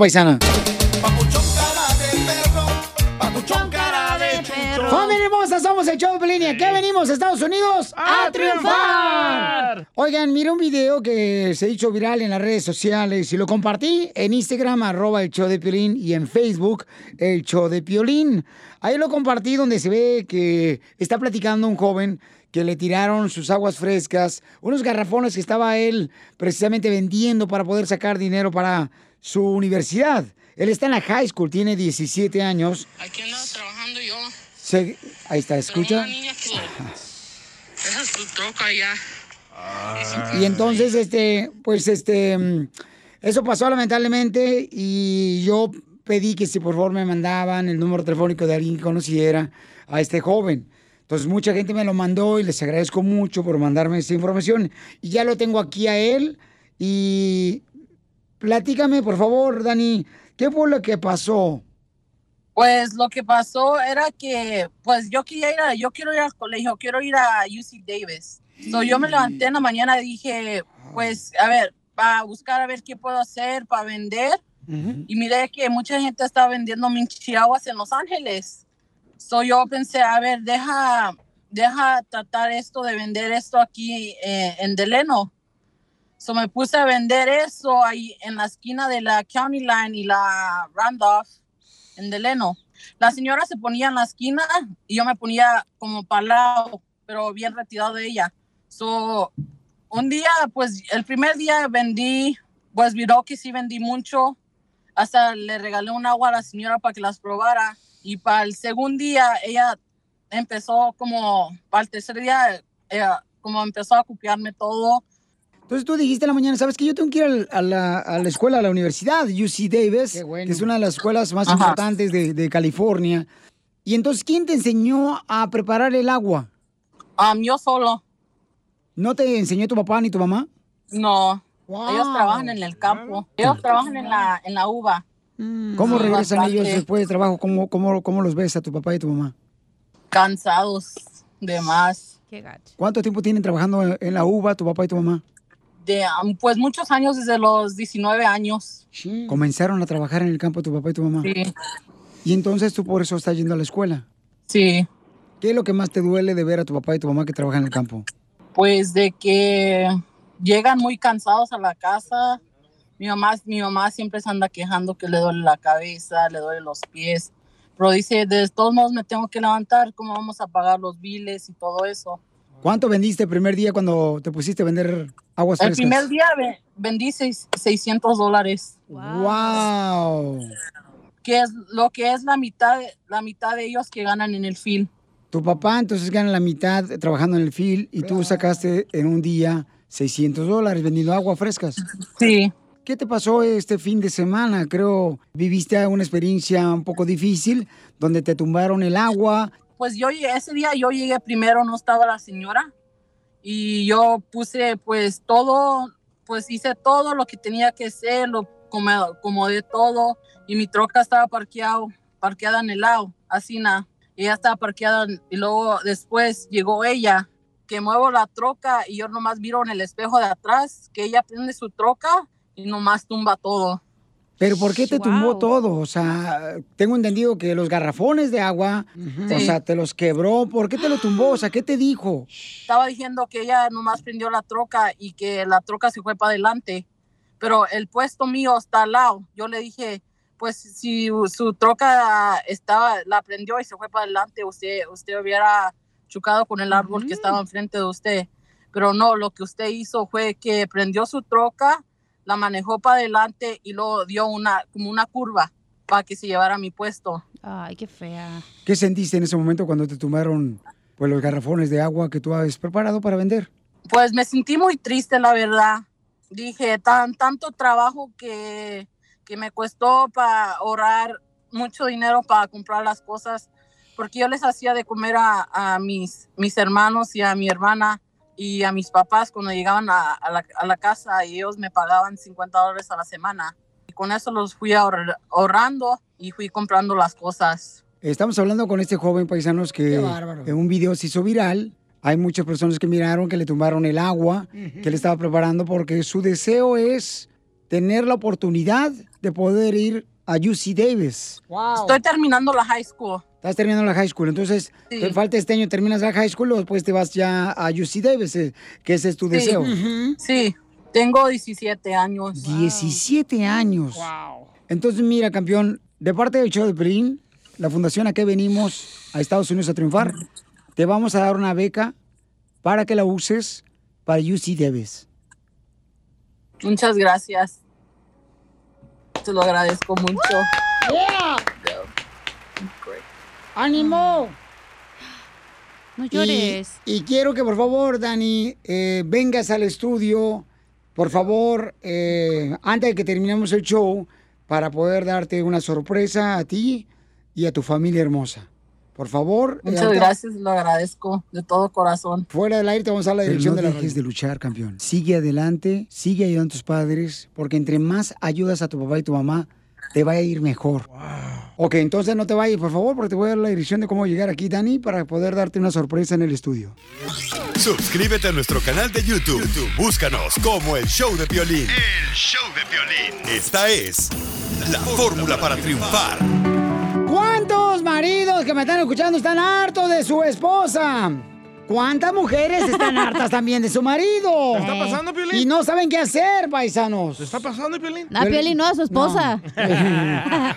paisana. Papuchón cara de perro. ¡Familia hermosa! Somos el show de Pelín y ¿a qué venimos, Estados Unidos? ¡A, ¡A triunfar! triunfar! Oigan, miré un video que se hizo viral en las redes sociales y lo compartí en Instagram, arroba el show de Piolín, y en Facebook, el show de Piolín. Ahí lo compartí donde se ve que está platicando un joven que le tiraron sus aguas frescas, unos garrafones que estaba él precisamente vendiendo para poder sacar dinero para su universidad. Él está en la high school, tiene 17 años. Aquí ando trabajando yo. Se- Ahí está, escucha. Niña que esa es tu troca ya. Y entonces, este, pues, este, eso pasó lamentablemente y yo pedí que si por favor me mandaban el número telefónico de alguien que conociera a este joven. Entonces mucha gente me lo mandó y les agradezco mucho por mandarme esta información. Y ya lo tengo aquí a él. Y platícame, por favor, Dani, ¿qué fue lo que pasó? Pues lo que pasó era que, pues yo quería ir a, yo quiero ir al colegio, quiero ir a UC Davis. So, yo me levanté en la mañana y dije, pues, a ver, para buscar a ver qué puedo hacer para vender. Y miré que mucha gente estaba vendiendo minchiaguas en Los Ángeles. So yo pensé, a ver, deja, deja tratar esto de vender esto aquí eh, en Deleno. So me puse a vender eso ahí en la esquina de la County Line y la Randolph en Deleno. La señora se ponía en la esquina y yo me ponía como para lado, pero bien retirado de ella. So, un día, pues el primer día vendí, pues viró que sí vendí mucho. Hasta le regalé un agua a la señora para que las probara. Y para el segundo día, ella empezó como, para el tercer día, ella como empezó a copiarme todo. Entonces tú dijiste en la mañana, ¿sabes que Yo tengo que ir al- a la, a la escuela, a la universidad, UC Davis, que es una de las escuelas más Ajá. importantes de, de California. Y entonces, ¿quién te enseñó a preparar el agua? yo solo. ¿No te enseñó tu papá ni tu mamá? No, ellos trabajan en el campo. Ellos trabajan en la, en la uva. ¿Cómo Sí, regresan bastante. ellos después de trabajo? ¿Cómo, cómo, ¿Cómo los ves a tu papá y tu mamá? Cansados de más. ¿Cuánto tiempo tienen trabajando en la uva tu papá y tu mamá? De, um, pues muchos años, desde los 19 años. Comenzaron a trabajar en el campo tu papá y tu mamá. Sí. Y entonces tú por eso estás yendo a la escuela. Sí. ¿Qué es lo que más te duele de ver a tu papá y tu mamá que trabajan en el campo? Pues de que llegan muy cansados a la casa. Mi mamá, mi mamá siempre se anda quejando que le duele la cabeza, le duele los pies. Pero dice, de todos modos me tengo que levantar, ¿cómo vamos a pagar los biles y todo eso? ¿Cuánto vendiste el primer día cuando te pusiste a vender aguas El frescas? primer día ve- vendí seis- 600 dólares. ¡Wow! Que es lo que es la mitad, la mitad de ellos que ganan en el film. Tu papá entonces gana la mitad trabajando en el field y tú sacaste en un día 600 dólares vendiendo aguas frescas. Sí. ¿Qué te pasó este fin de semana? Creo viviste una experiencia un poco difícil donde te tumbaron el agua. Pues yo ese día yo llegué primero, no estaba la señora y yo puse pues todo, pues hice todo lo que tenía que hacer, lo como de todo y mi troca estaba parqueado, parqueada en el lado, así nada. Ella estaba parqueada y luego después llegó ella, que muevo la troca y yo nomás miro en el espejo de atrás que ella prende su troca y nomás tumba todo. Pero ¿por qué te tumbó todo? O sea, tengo entendido que los garrafones de agua, o Sí. sea, te los quebró. ¿Por qué te lo tumbó? O sea, ¿qué te dijo? estaba diciendo que ella nomás prendió la troca y que la troca se fue para adelante, pero el puesto mío está al lado. Yo le dije, pues si su troca estaba, la prendió y se fue para adelante, usted, usted hubiera chocado con el árbol que estaba enfrente de usted. Pero no, lo que usted hizo fue que prendió su troca, la manejó para adelante y luego dio una, como una curva para que se llevara mi puesto. Ay, qué fea. ¿Qué sentiste en ese momento cuando te tumbaron pues, los garrafones de agua que tú habías preparado para vender? Pues me sentí muy triste, la verdad. Dije, tan, tanto trabajo que, que me costó para ahorrar mucho dinero para comprar las cosas, porque yo les hacía de comer a, a mis, mis hermanos y a mi hermana y a mis papás cuando llegaban a, a la, a la casa y ellos me pagaban 50 dólares a la semana. Y con eso los fui ahorr- ahorrando y fui comprando las cosas. Estamos hablando con este joven paisanos que en un video se hizo viral. Hay muchas personas que miraron que le tumbaron el agua que le estaba preparando porque su deseo es tener la oportunidad de poder ir a UC Davis. Estoy terminando la high school. Estás terminando la high school, entonces Sí. te falta este año, terminas la high school o después te vas ya a UC Davis, eh, que ese es tu Sí. deseo. Sí, tengo 17 años. 17 años. Entonces, mira, campeón, de parte del show de Pelín, la fundación a que venimos a Estados Unidos a triunfar, te vamos a dar una beca para que la uses para UC Davis. Muchas gracias. Te lo agradezco mucho. ¡Yeah! ¡Ánimo! No Y- llores. Y, quiero que por favor, Dani, eh, vengas al estudio, por favor, eh, antes de que terminemos el show, para poder darte una sorpresa a ti y a tu familia hermosa. Por favor. eh, Muchas gracias, lo agradezco de todo corazón. Fuera del aire te vamos a dar la Pero dirección no de la dejes de luchar, campeón. Sigue adelante, sigue ayudando a tus padres, porque entre más ayudas a tu papá y tu mamá, te va a ir mejor. Ok, entonces no te vayas, por favor, porque te voy a dar la dirección de cómo llegar aquí, Dani, para poder darte una sorpresa en el estudio. Suscríbete a nuestro canal de YouTube. YouTube, Búscanos como el show de violín. El show de violín. Esta es la fórmula para triunfar. ¿Cuántos maridos que me están escuchando están hartos de su esposa? ¿Cuántas mujeres están hartas también de su marido? ¿Qué está pasando, Piolín? Y no saben qué hacer, paisanos. ¿Qué está pasando, Piolín? A Piolín no, a su esposa.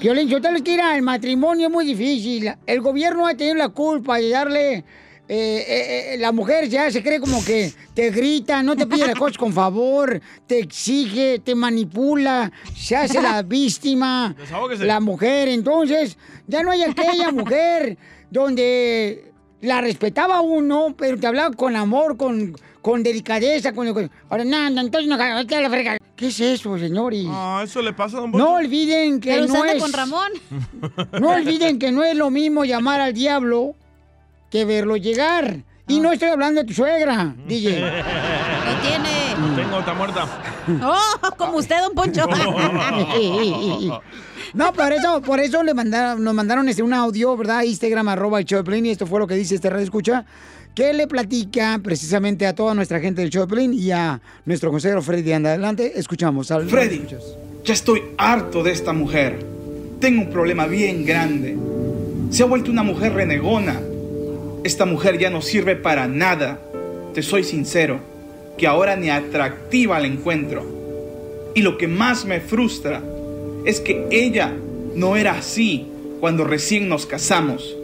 Piolín, yo te lo quiero, el matrimonio es muy difícil. El gobierno ha tenido la culpa de darle... eh, eh, eh, la mujer ya se cree como que te grita, no te pide las cosas con favor, te exige, te manipula, se hace la víctima, Desahógese. la mujer. Entonces, ya no hay aquella mujer donde la respetaba uno, pero te hablaba con amor, con, con delicadeza. Con, con- ahora, nada, entonces no, a la frega. ¿Qué es eso, señores? Ah, eso le pasa a Don Poncho. No olviden que Pero no es... con Ramón. No olviden que no es lo mismo llamar al diablo que verlo llegar. Y no estoy hablando de tu suegra, DJ. ¿Qué tiene? Tengo otra muerta. Oh, como usted, don Poncho. No, por eso, por eso le mandaron, nos mandaron este, un audio, ¿verdad? Instagram, arroba el show de Piolín, y esto fue lo que dice este radio escucha, que le platica precisamente a toda nuestra gente del show de Piolín y a nuestro consejero Freddy Anda. Adelante, escuchamos. al- Freddy, ya estoy harto de esta mujer. Tengo un problema bien grande. Se ha vuelto una mujer renegona. Esta mujer ya no sirve para nada. Te soy sincero, que ahora ni atractiva la encuentro. Y lo que más me frustra es que ella no era así cuando recién nos casamos.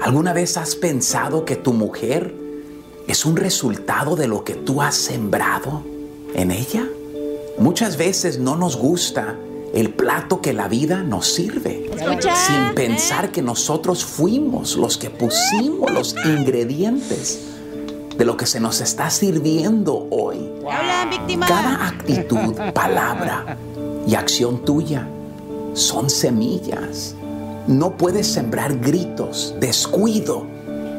¿Alguna vez has pensado que tu mujer es un resultado de lo que tú has sembrado en ella? Muchas veces no nos gusta el plato que la vida nos sirve, Escucha, sin pensar que nosotros fuimos los que pusimos los ingredientes de lo que se nos está sirviendo hoy. Cada actitud, palabra y acción tuya son semillas. No puedes sembrar gritos, descuido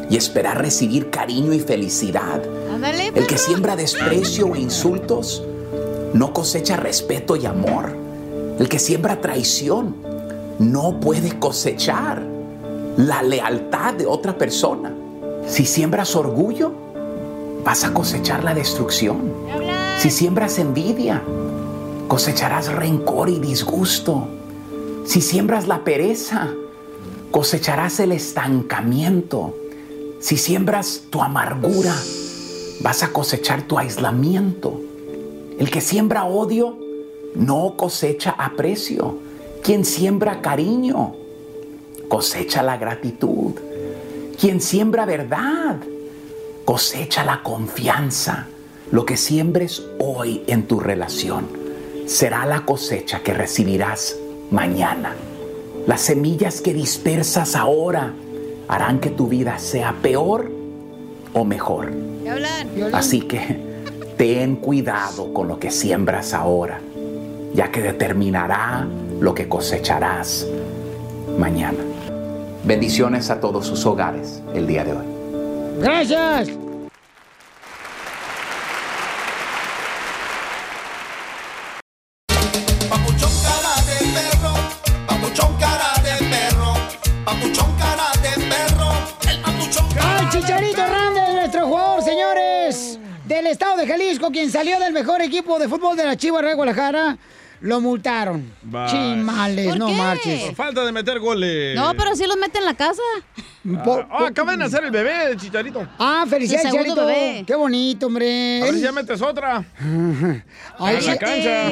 y esperar recibir cariño y felicidad. El que siembra desprecio e insultos no cosecha respeto y amor. El que siembra traición no puede cosechar la lealtad de otra persona. Si siembras orgullo, vas a cosechar la destrucción. Si siembras envidia, cosecharás rencor y disgusto. Si siembras la pereza, cosecharás el estancamiento. Si siembras tu amargura, vas a cosechar tu aislamiento. El que siembra odio no cosecha aprecio. Quien siembra cariño cosecha la gratitud. Quien siembra verdad cosecha la confianza. Lo que siembres hoy en tu relación será la cosecha que recibirás mañana. Las semillas que dispersas ahora harán que tu vida sea peor o mejor. Así que ten cuidado con lo que siembras ahora, ya que determinará lo que cosecharás mañana. Bendiciones a todos sus hogares el día de hoy. Gracias. Papuchón cara de perro, papuchón cara de perro, papuchón cara de perro, el papuchón ¡Ay, Chicharito Hernández, nuestro jugador, señores! Del estado de Jalisco, quien salió del mejor equipo de fútbol de la Chivas de Guadalajara. Lo multaron. Bye. Chimales, ¿Por no qué? marches. Por falta de meter goles. No, pero sí los mete en la casa. Ah, ah, acaba de nacer el bebé, el chicharito. Ah, felicidades, El segundo Charito. bebé. Qué bonito, hombre. A ver si ya metes otra. Ay, en la cancha.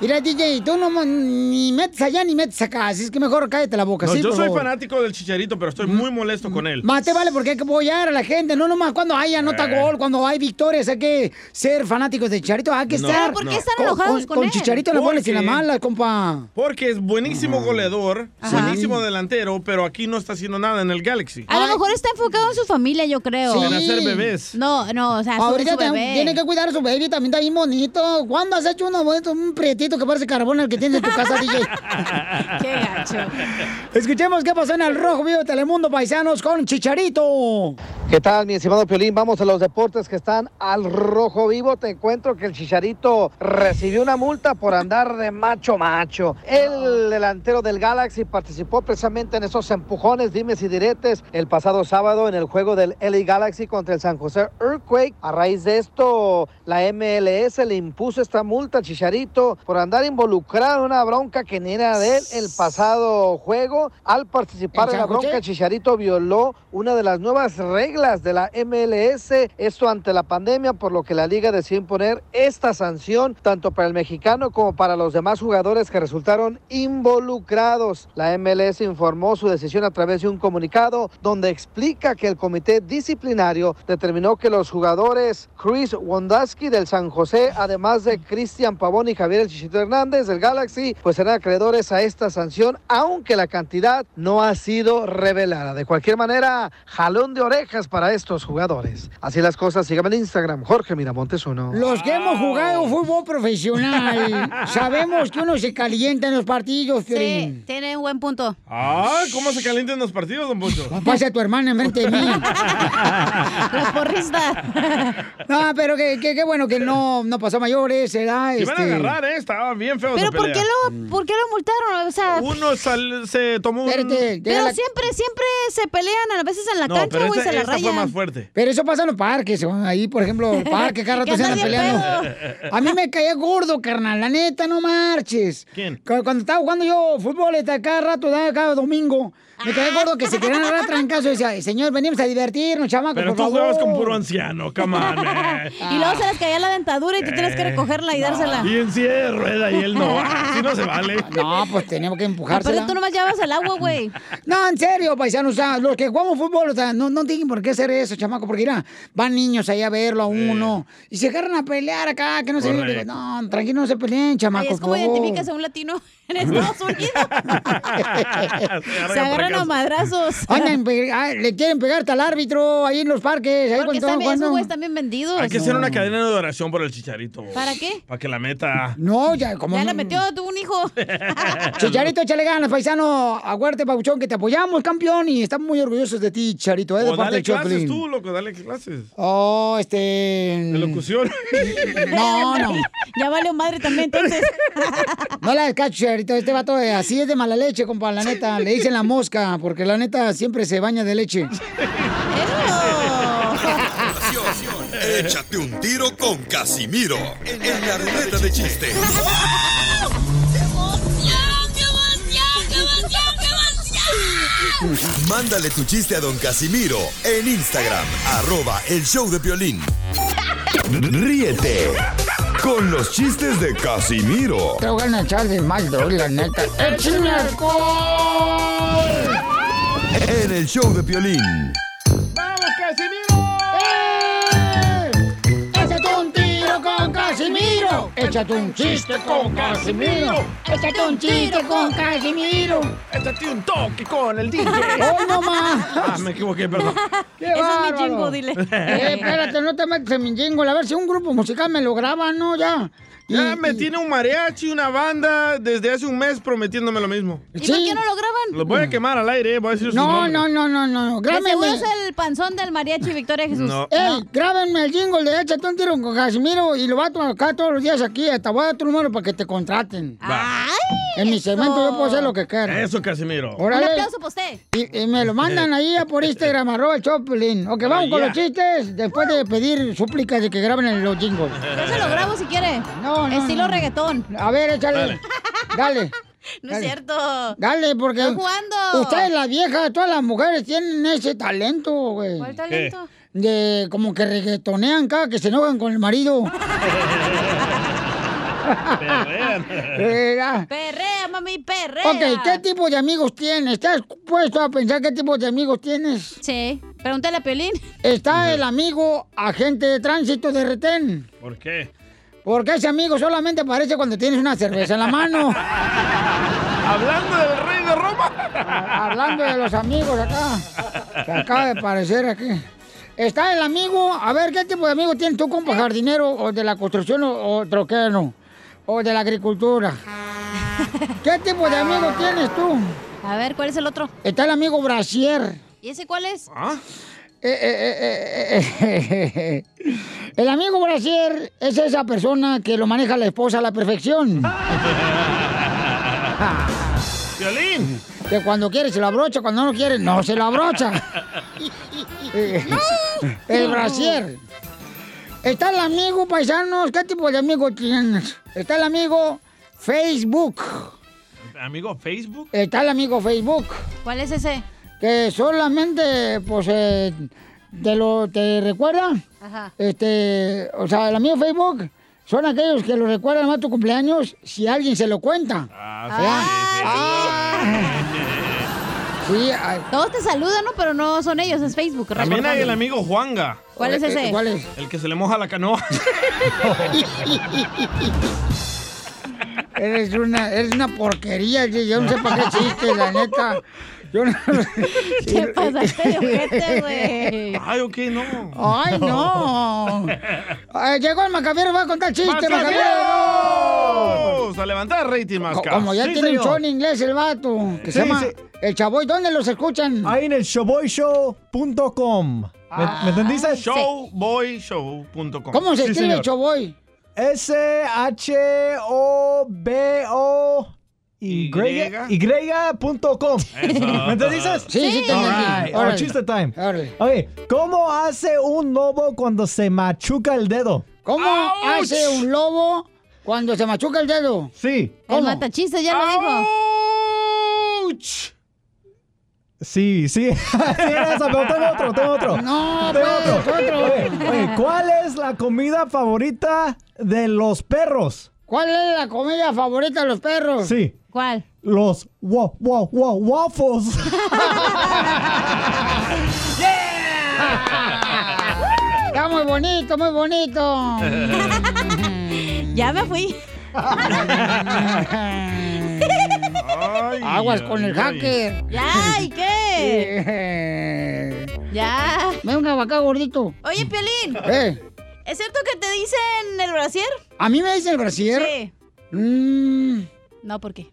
Mira, DJ, tú no ni metes allá ni metes acá, así es que mejor cállate la boca, No, ¿sí? yo por soy favor. fanático del chicharito, pero estoy muy molesto con él. Más te vale porque hay que apoyar a la gente, no nomás cuando hay anota Eh. gol, cuando hay victorias, hay que ser fanáticos de Chicharito, hay que No, estar. ¿Por qué están con- enojados con él? Chicharito en las buenas y Porque- malas, compa. Porque es buenísimo goleador, Ajá. buenísimo delantero, pero aquí no está haciendo nada en el Galaxy. A lo mejor está enfocado en su familia, yo creo. Sí. En hacer bebés. No, no, o sea, su, Ahorita su te- bebé. tiene que cuidar a su baby, también está bien bonito. ¿Cuándo has hecho uno bonito, un que parece carbón el que tienes en tu casa, DJ? Qué gacho. Escuchemos qué pasó en el Rojo Vivo de Telemundo Paisanos con Chicharito. ¿Qué tal, mi estimado Piolín? Vamos a los deportes que están al rojo vivo. Te encuentro que el Chicharito recibió una multa por andar de macho macho. El delantero del Galaxy participó precisamente en esos empujones, dimes y diretes, el pasado sábado en el juego del LA Galaxy contra el San José Earthquake. A raíz de esto, la MLS le impuso esta multa al Chicharito por andar involucrado en una bronca que ni era de él el pasado juego. Al participar ¿En la bronca, Chicharito violó una de las nuevas reglas de la MLS, esto ante la pandemia, por lo que la liga decidió imponer esta sanción tanto para el mexicano como para los demás jugadores que resultaron involucrados. La MLS informó su decisión a través de un comunicado donde explica que el comité disciplinario determinó que los jugadores Chris Wondowski del San José, además de Cristian Pavón y Javier El Chichito Hernández del Galaxy, pues serán acreedores a esta sanción, aunque la cantidad no ha sido revelada. De cualquier manera, jalón de orejas para estos jugadores. Así las cosas, síganme en Instagram, Jorge Miramontes uno. Los que hemos jugado fútbol profesional, sabemos que uno se calienta en los partidos, Sí, tiene un buen punto. Ah, ¿cómo se calientan los partidos, don Poncho? Pasa a tu hermana enfrente de mí. La porrista. No, pero qué qué- qué bueno que no, no pasó mayores, ¿verdad? Se van a Este, agarrar, ¿eh? Estaba bien feo Pero esa ¿por pelea. qué, lo, ¿por qué lo multaron? O sea, Uno sal- se tomó un... Espérate, pero la- siempre, siempre se pelean a veces en la No, cancha, güey, se la fue más fuerte. Pero eso pasa en los parques, ahí, por ejemplo, el parque, cada rato se andan peleando. A mí me caía gordo, carnal, la neta, no marches. ¿Quién? Cu- Cuando estaba jugando yo fútbol este, cada rato, cada domingo, me caía gordo que se querían agarrar trancazo y decía, señor, venimos a divertirnos, chamacos, Pero por tú favor. jugabas con puro anciano, come on, man. Y luego se les caía la dentadura y tú tienes que recogerla y dársela. Y en silla de rueda y él no. Así no se vale. No, pues tenemos que empujársela. Pero tú nomás llevas el agua, güey. No, en serio, paisanos, o sea, los que jugamos fútbol, o sea, no, no tienen por qué hacer eso, chamaco, porque mira, van niños ahí a verlo a uno y se agarran a pelear acá, que no se digo, no, tranquilo, no se peleen, Ay, chamaco. es como identificas a un latino en Estados Unidos. Se agarran a madrazos. Andan, ah, le quieren pegar hasta al árbitro ahí en los parques. Ahí Porque cuando esos güeyes están bien vendidos. Hay que hacer una cadena de oración por el chicharito. ¿Para qué? Para que la meta. No, ya, como. Ya no- la metió tú un hijo. Chicharito, échale ganas, paisano. Acuérdate, Pabuchón, que te apoyamos, campeón, y estamos muy orgullosos de ti, Charito, ¿eh? De O parte dale del clases Choplin. tú, loco, dale clases. Oh, este. De locución. No, no. Ya valió madre también, entonces. No la descacho, Charito. Este vato eh, así es de mala leche, compa, la neta. Le dicen la mosca, porque la neta siempre se baña de leche. Échate un tiro con Casimiro en la ruleta de chiste. Mándale tu chiste a don Casimiro en Instagram, arroba el show de violín. Ríete con los chistes de Casimiro Te voy a echar de mal, la neta. ¡Échame alcohol! en el show de violín. ¡Échate un chiste con Casimiro! ¡Échate un chiste con Casimiro! Échate un toque con el DJ. ¡Oh, no más! Ah, me equivoqué, perdón. ¡Qué Ese es mi jingle, dile. Eh, espérate, no te metes en mi jingle. A ver si un grupo musical me lo graba, ¿no? Ya. Ya Y- me y- tiene un mariachi, una banda, desde hace un mes prometiéndome lo mismo. ¿Y Sí. por qué no lo graban? Los voy a quemar al aire, eh, voy a decir su No, nombre. no, no, no, no. De seguro Grábenme. es el panzón del mariachi Victoria Jesús. No. Ey, grábenme el jingle de Échate un tiro con Casimiro y lo va a tomar acá todos los días aquí. Hasta voy a dar tu número para que te contraten. ¡Ay! En mi segmento yo puedo hacer lo que quiera. Eso, Casimiro. Un Órale. aplauso para usted. Y, y me lo mandan ahí a por Instagram, arroba el Choplin. Ok, vamos con los chistes después de pedir súplicas de que graben los jingles. Yo se lo grabo si quiere. No, no, no. Estilo reggaetón. A ver, échale. Dale. No es cierto. Dale, porque. Estoy jugando. Ustedes, las viejas, todas las mujeres tienen ese talento, güey. ¿Cuál talento? De como que reggaetonean cada que se enojan con el marido. Era. Perrea, mami, perrea. Ok, ¿qué tipo de amigos tienes? ¿Estás puesto a pensar qué tipo de amigos tienes? Sí. Pregúntale a Piolín. Está el amigo agente de tránsito de retén. ¿Por qué? Porque ese amigo solamente aparece cuando tienes una cerveza en la mano. Hablando del rey de Roma. Hablando de los amigos acá. Que acaba de aparecer aquí. Está el amigo, a ver, ¿qué tipo de amigo tienes tú, compa jardinero, o de la construcción, o, o troquero, o de la agricultura? ¿Qué tipo de amigo tienes tú? A ver, ¿cuál es el otro? Está el amigo Brasier. ¿Y ese cuál es? Eh, eh, eh, eh, eh, El amigo Brasier es esa persona que lo maneja la esposa a la perfección. Violín. Que cuando quiere se lo abrocha, cuando no quiere no se lo abrocha. El brasier. Está el amigo, paisanos. ¿Qué tipo de amigo tienes? Está el amigo Facebook. Amigo Facebook. Está el amigo Facebook. ¿Cuál es ese? Que solamente, pues, eh, te lo te recuerda. Ajá. Este, o sea, el amigo Facebook son aquellos que lo recuerdan más tu cumpleaños si alguien se lo cuenta. Sí, ay. Todos te saludan, ¿no? Pero no son ellos, es Facebook. También hay el amigo Juanga. ¿Cuál es ese? ¿Cuál es? El que se le moja la canoa. Eres una, eres una porquería, yo yo no sé para qué chiste, la neta. Yo no... ¿Qué pasaste de ojete, güey? Ay, ok, no. ¡Ay, no! Ay, llegó el Macabiero, va a contar chiste. ¡Macabiros! A levantar rating, Masca. Como ya Sí, tiene un show en inglés el vato, que se llama sí. El Chavoy. ¿Dónde los escuchan? Ahí en el showboyshow.com. ¿Me, Ah. ¿me entendiste? Showboyshow.com. ¿Cómo se Sí, escribe. Chavoy? S-H-O-B-O. Y, y.com. ¿Me entendiste? Sí, sí te entendí. Órale. oh, chiste time. ¿cómo hace un lobo cuando se machuca el dedo? ¿Cómo hace un lobo cuando se machuca el dedo? Sí. El matachiste ya lo dijo. Sí, sí. sí era esa, pero tengo otro, tengo otro. No, Tengo pues, otro. Oye, oye, ¿cuál es la comida favorita de los perros? ¿Cuál es la comida favorita de los perros? Sí. ¿Cuál? Los wa, wa, wa, waffles. Está muy bonito, muy bonito. ya me fui. Aguas con el hacker. Ya, ¿y qué? Ya. Me un acá gordito. Oye, Piolín. Eh, ¿Es cierto que te dicen el brasier? ¿A mí me dice el brasier? Sí. Mm, No, ¿por qué?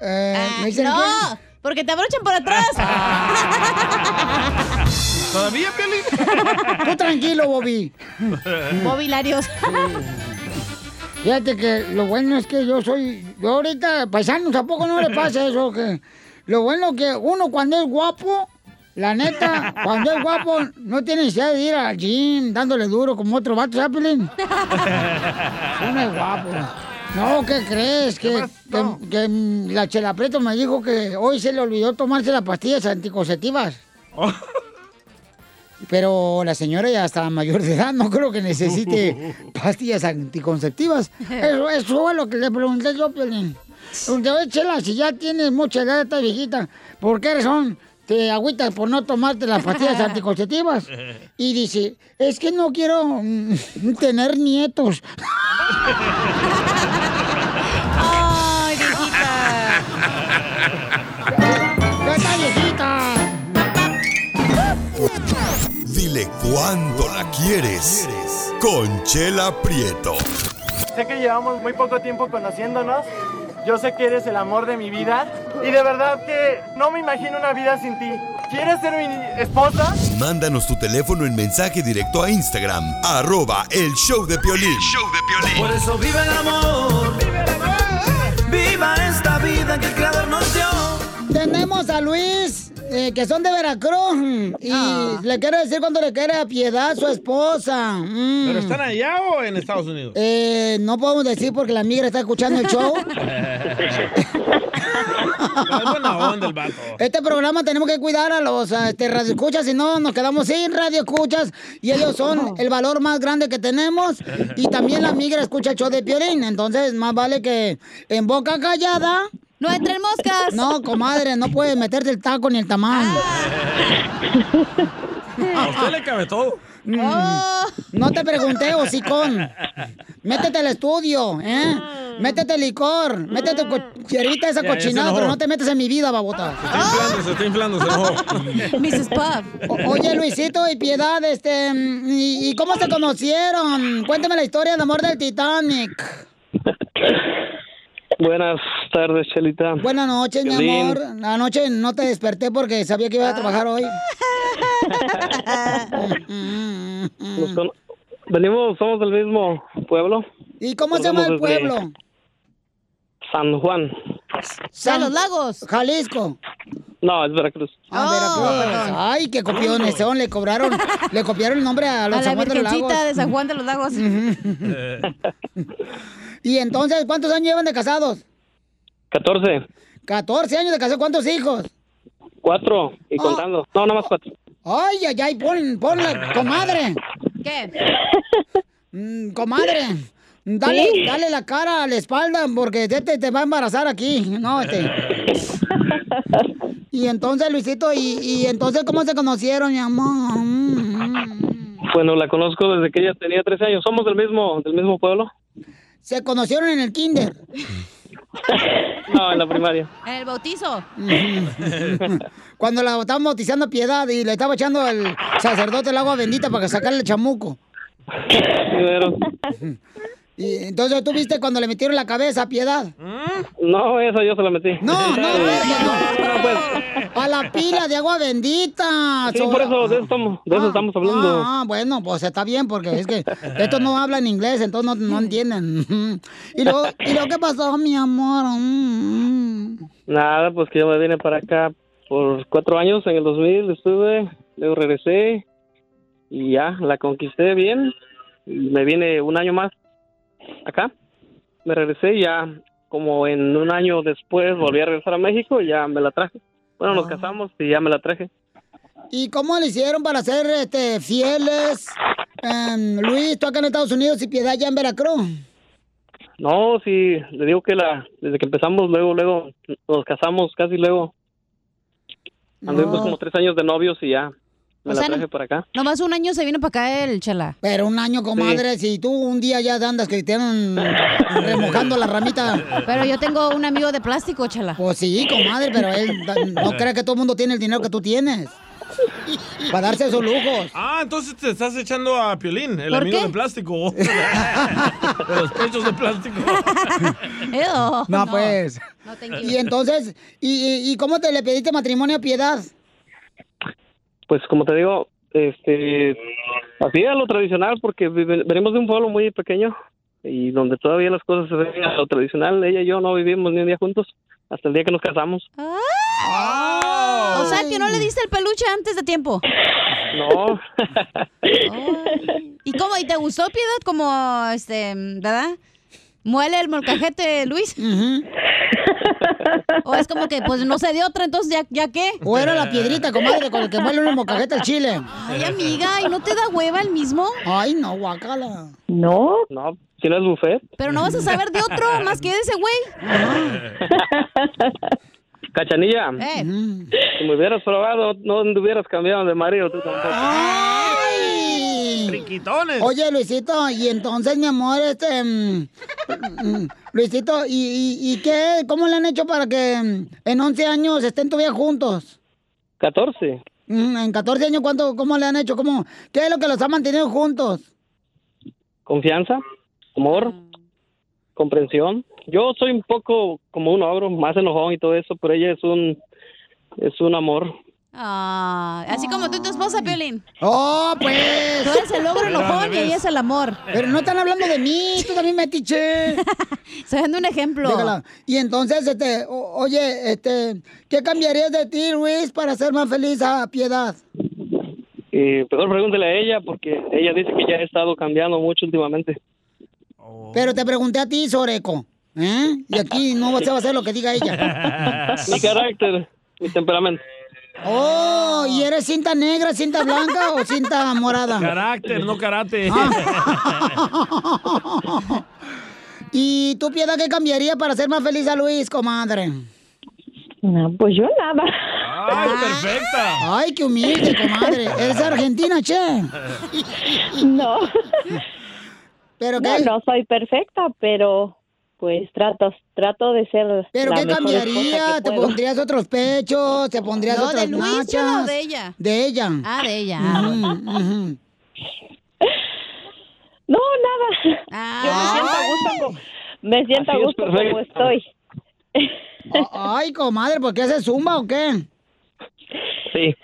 Eh, ¿Me dicen no, qué? porque te abrochan por atrás. ¿Todavía, Piolín? Tú tranquilo, Bobby. Mobilarios. Fíjate que lo bueno es que yo soy, yo ahorita, paisanos, ¿a poco no le pasa eso? Que lo bueno que uno cuando es guapo, la neta, cuando es guapo, no tiene necesidad de ir al gym dándole duro como otro vato, ¿sabes, Pelín? Uno es guapo. No, ¿qué crees? Que, que- que, mm, la Chela Preto me dijo que hoy se le olvidó tomarse las pastillas anticonceptivas. Pero la señora ya está mayor de edad, no creo que necesite pastillas anticonceptivas. Eso, eso fue lo que le pregunté yo, Piolín. Pregunté, Chela, si ya tienes mucha edad, esta viejita, ¿por qué razón te agüitas por no tomarte las pastillas anticonceptivas? Y dice, es que no quiero mm, tener nietos. Ay, viejita. ¡Ya está viejita! Dile cuándo la quieres. Conchela Prieto. Sé que llevamos muy poco tiempo conociéndonos. Yo sé que eres el amor de mi vida. Y de verdad que no me imagino una vida sin ti. ¿Quieres ser mi esposa? Mándanos tu teléfono en mensaje directo a Instagram, arroba el show de Piolín. Por eso vive el amor. Viva esta vida que el creador nos dio. Tenemos a Luis eh, que son de Veracruz. Y le quiero decir cuando le quiere a Piedad, su esposa. Mm. ¿Pero están allá o en Estados Unidos? Eh, no podemos decir porque la migra está escuchando el show. Pero es buena onda el vato. Este programa tenemos que cuidar a los este, radioescuchas, si no nos quedamos sin radioescuchas y ellos son el valor más grande que tenemos y también la migra escucha el show de Piolín, entonces más vale que en boca callada no entren moscas. No, comadre, no puedes meterte el taco ni el tamal. A usted le cabe todo. Mm. No te pregunté, hocicón. Métete al estudio, ¿eh? Métete licor. Métete cucharita esa cochinada, pero no te metes en mi vida, babota. Se está inflando, se está inflando, se enojó. Mrs. Puff. O- Oye, Luisito y Piedad, este, mm, ¿y, y cómo se conocieron? Cuéntame la historia de amor del Titanic. Buenas tardes, Chelita. Buenas noches, mi amor. Anoche no te desperté porque sabía que iba a trabajar hoy. Nos Venimos, somos del mismo pueblo, ¿Y cómo se llama el pueblo? San Juan. San los Lagos. Jalisco. No, es Veracruz. Ah, Veracruz. Ay, qué copiones son. Le cobraron, le copiaron el nombre a los A la San Juan de los Lagos. de San Juan de los Lagos. Y entonces, ¿cuántos años llevan de casados? 14, 14 años de casados. ¿Cuántos hijos? 4 y Ah. contando. No, nada más 4. Ay, ay, ay, pon, ponle, comadre. ¿Qué? Mm, comadre. Dale, Sí. dale la cara a la espalda porque este te va a embarazar aquí. No, este. Y entonces, Luisito, y, y entonces, ¿cómo se conocieron, mi amor? Mm. Bueno, la conozco desde que ella tenía 13 años. Somos del mismo, del mismo pueblo. Se conocieron en el kinder. No, en la primaria. En el bautizo. Cuando la estaban bautizando a Piedad y le estaba echando el sacerdote el agua bendita para sacarle el chamuco. Primero. Y entonces tú viste cuando le metieron la cabeza a Piedad. No, esa yo se la metí. No, no, verde, no. pues. A la pila de agua bendita. Sí, por eso, de eso estamos, de eso estamos hablando. Ah, bueno, pues está bien, porque es que estos no hablan inglés, entonces no, no entienden. ¿Y luego, ¿Y luego qué pasó, mi amor? Mm. Nada, pues que yo me vine para acá por cuatro años, en el 2000 estuve, luego regresé y ya, la conquisté bien. Y me vine un año más acá, me regresé y ya como en un año después volví a regresar a México y ya me la traje. Bueno, nos casamos y ya me la traje. ¿Y cómo le hicieron para ser este, fieles? Em, Luis, tú acá en Estados Unidos y Piedad ya en Veracruz. No, sí, le digo que la desde que empezamos, luego, luego nos casamos casi luego. Anduvimos No. como tres años de novios y ya me O la sea, traje por acá. Nomás un año se vino para acá el chela. Pero un año, comadre, si tú un día ya andas que te andan remojando la ramita. Pero yo tengo un amigo de plástico, chela. Pues sí, comadre, pero él no cree que todo el mundo tiene el dinero que tú tienes. Para darse esos lujos. Ah, entonces te estás echando a Piolín, el ¿Por amigo qué? de plástico. de los pechos de plástico. No, pues. Y entonces, ¿y, y, y cómo te le pediste matrimonio a Piedad? Pues como te digo, este, así a lo tradicional, porque venimos de un pueblo muy pequeño y donde todavía las cosas se ven a lo tradicional. Ella y yo no vivimos ni un día juntos hasta el día que nos casamos. O sea, que no le diste el peluche antes de tiempo. No, ¿Y cómo? ¿Y te gustó, Piedad? Como, este, ¿verdad? ¿Muele el molcajete, Luis? ¿O es como que, pues, no se dio otra, entonces, ¿ya, ya qué? ¿O era la piedrita, comadre, con el que muele una mocajeta al chile? Ay, amiga, ¿y no te da hueva el mismo? Ay, no, guacala. no, no, si no es buffet. Pero no vas a saber de otro más que de ese güey. Cachanilla, Eh. si me hubieras probado, no te hubieras cambiado de marido tú tampoco. ¡Ay! Triquitones. Oye, Luisito, y entonces, mi amor, este... mm, mm, Luisito, ¿y, y, y qué? ¿Cómo le han hecho para que mm, en 11 años estén todavía juntos? 14. Mm, En 14 años, ¿cuánto, ¿cómo le han hecho? ¿Cómo, ¿Qué es lo que los ha mantenido juntos? Confianza, amor, comprensión. Yo soy un poco como un ogro, más enojón y todo eso, pero ella es un es un amor. Ah, así como tú y tu esposa, Piolín. Oh, pues. Tú eres el logro enojón y ella es el amor. Pero no están hablando de mí, tú también me tiché. Estoy dando un ejemplo. Déjala. Y entonces, este, o- oye, este, ¿qué cambiarías de ti, Luis, para ser más feliz a Piedad? Y mejor pregúntele a ella porque ella dice que ya ha estado cambiando mucho últimamente. Pero te pregunté a ti, Soreco. ¿Eh? Y aquí no se va a hacer lo que diga ella. Mi carácter, mi temperamento. Oh, ¿y eres cinta negra, cinta blanca o cinta morada? Carácter, no karate. ¿Y tú, Piedad, qué cambiaría para ser más feliz a Luis, comadre? No, pues yo nada. ¡Ay, perfecta! Ay, qué humilde, comadre. ¿Eres argentina, che? No. ¿Pero no, qué? no soy perfecta, pero pues trato, trato de ser ¿Pero la qué mejor cambiaría? que ¿Te puedo. pondrías otros pechos? ¿Te pondrías No, otras ¿de Luis nachas? o de ella? De ella. Ah, de ella. No, nada. Yo me siento a gusto, me siento a gusto como perfecto. estoy. A- Ay, comadre, ¿por qué haces zumba o qué? Sí.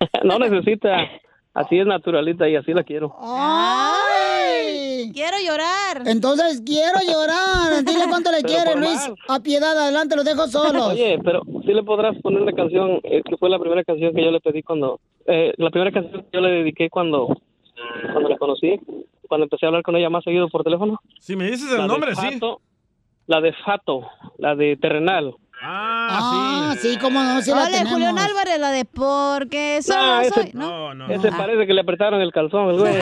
no necesita. Así es naturalita y así la quiero. ¡Ay! Quiero llorar. Entonces quiero llorar. Dile cuánto le Pero quiere, por Luis. A piedad, adelante, los dejo solos. Oye, pero sí le podrás poner la canción, eh, que fue la primera canción que yo le pedí cuando, eh, la primera canción que yo le dediqué cuando, cuando la conocí, cuando empecé a hablar con ella más seguido por teléfono. Si me dices el nombre, sí. La de Fato, la de Terrenal. Ah, sí, cómo no, sí la Hola, tenemos. Julián Álvarez, la de porque solo No, ese- soy. ¿No? Ese Ah. parece que le apretaron el calzón, el güey.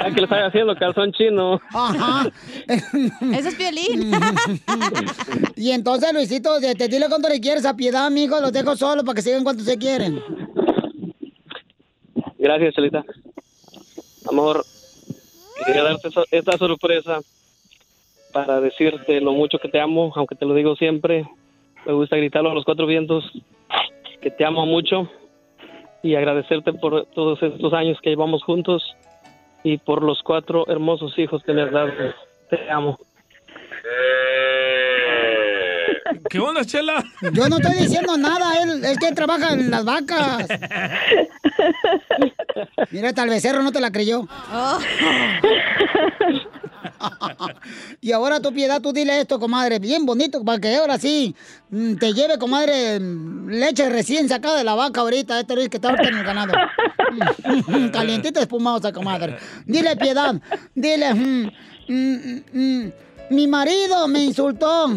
Hay que le está haciendo calzón chino. Ajá. Ese es Piolín. y entonces, Luisito, te, te dile cuánto le quieres a piedad, mijo. Los dejo solos para que sigan cuánto se quieren. Gracias, Chelita. Amor, quería darte so- esta sorpresa para decirte lo mucho que te amo, aunque te lo digo siempre. Me gusta gritarlo a los cuatro vientos, que te amo mucho y agradecerte por todos estos años que llevamos juntos y por los cuatro hermosos hijos que me has dado. Te amo. ¿Qué onda, Chela? Yo no estoy diciendo nada, él es que trabaja en las vacas. Mira, tal becerro no te la creyó. Oh. y ahora tu piedad, tú dile esto, comadre, bien bonito, para que ahora sí mm, te lleve, comadre, mm, leche recién sacada de la vaca ahorita, este Luis que está ahorita en el ganado. Calientita espumosa, comadre. Dile, piedad, dile, mm, mm, mm, mi marido me insultó.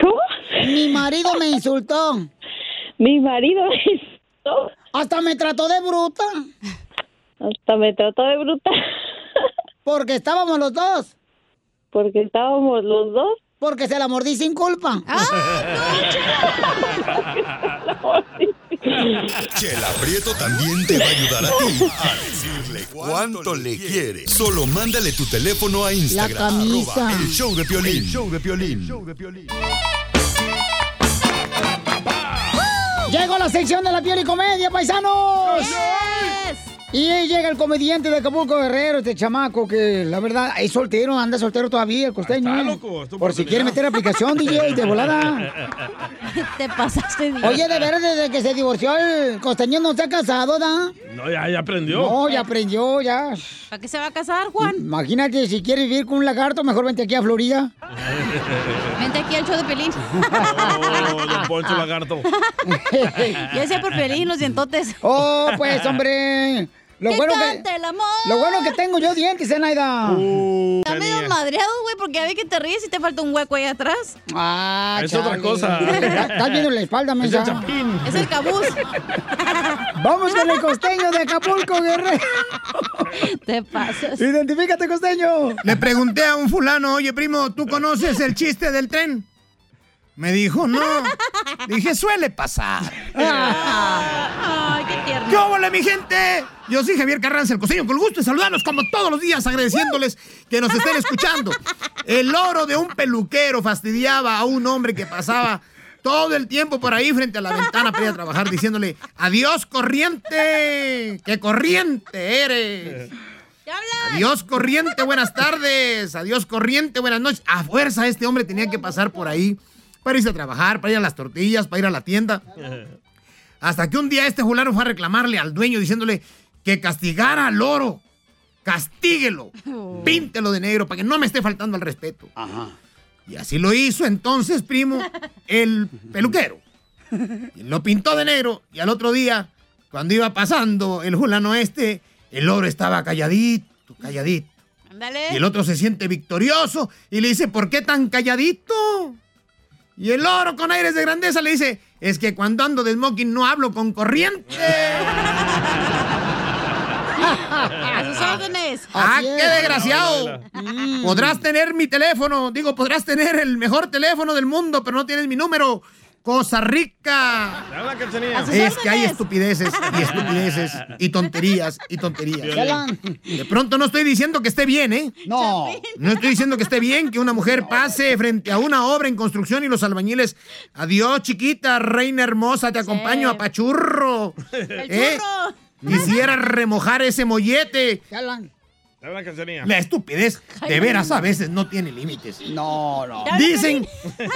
¿Cómo? Mi marido me insultó. Mi marido me insultó. Hasta me trató de bruta. Hasta me trató de bruta. Porque estábamos los dos. Porque estábamos los dos. Porque se la mordí sin culpa. Chela Prieto también te va a ayudar a ti a decirle cuánto le quiere. Solo mándale tu teléfono a Instagram. camisa. arroba el show de Piolín. El show de Piolín. Llegó la sección de la piel y comedia, paisanos. Y ahí llega el comediante de Acapulco Guerrero, este chamaco que la verdad es soltero, anda soltero todavía, el costeño. Está loco, Por si quiere meter aplicación, DJ, de volada. Te pasaste. DJ. Oye, de veras, desde que se divorció el costeño no se ha casado, ¿da? No, ya, ya aprendió. No, ya aprendió, ya. ¿Para qué se va a casar, Juan? Imagínate, si quiere vivir con un lagarto, mejor vente aquí a Florida. Vente aquí al show de Pelín. Oh, don Poncho Lagarto. Ya decía por Pelín los dientotes. Oh, pues, hombre. Lo que bueno que, cante el amor. lo bueno que tengo yo dientes, ¿eh, Naida? Está medio madreado, güey, porque a ver que te ríes y te falta un hueco ahí atrás. Ah, Es otra cosa. Estás viendo la espalda, Es el chapín. Es el cabuz. Vamos con el costeño de Acapulco, guerrero. Te pasas. Identifícate, costeño. Le pregunté a un fulano, oye primo, ¿tú conoces el chiste del tren? Me dijo, no. Dije, suele pasar. Ay, qué tierno. ¿Qué óvole, mi gente? Yo soy Javier Carranza, el costeño, con el gusto de saludarlos como todos los días, agradeciéndoles que nos estén escuchando. El loro de un peluquero fastidiaba a un hombre que pasaba todo el tiempo por ahí frente a la ventana para ir a trabajar diciéndole, adiós corriente, qué corriente eres. Adiós corriente, buenas tardes. Adiós corriente, buenas noches. A fuerza este hombre tenía que pasar por ahí para irse a trabajar, para ir a las tortillas, para ir a la tienda. Hasta que un día este fulano fue a reclamarle al dueño diciéndole que castigara al loro. Castíguelo. Píntelo de negro para que no me esté faltando al respeto. Y así lo hizo entonces, primo, el peluquero. Y lo pintó de negro y al otro día, cuando iba pasando el fulano este, el loro estaba calladito, calladito. Y el otro se siente victorioso y le dice, ¿por qué tan calladito? Y el loro con aires de grandeza le dice, es que cuando ando de smoking no hablo con corriente. A sus órdenes. ¡Ah, qué es. desgraciado! Podrás tener mi teléfono, digo, podrás tener el mejor teléfono del mundo, pero no tienes mi número. Costa Rica. Es que hay estupideces y estupideces y tonterías y tonterías. De pronto no estoy diciendo que esté bien, ¿eh? No. No estoy diciendo que esté bien que una mujer pase frente a una obra en construcción y los albañiles. Adiós, chiquita, reina hermosa, te acompaño a Pachurro. ¿Eh? Quisiera remojar ese mollete. Cachanilla. La estupidez, de veras, a veces no tiene límites. No, no. Dicen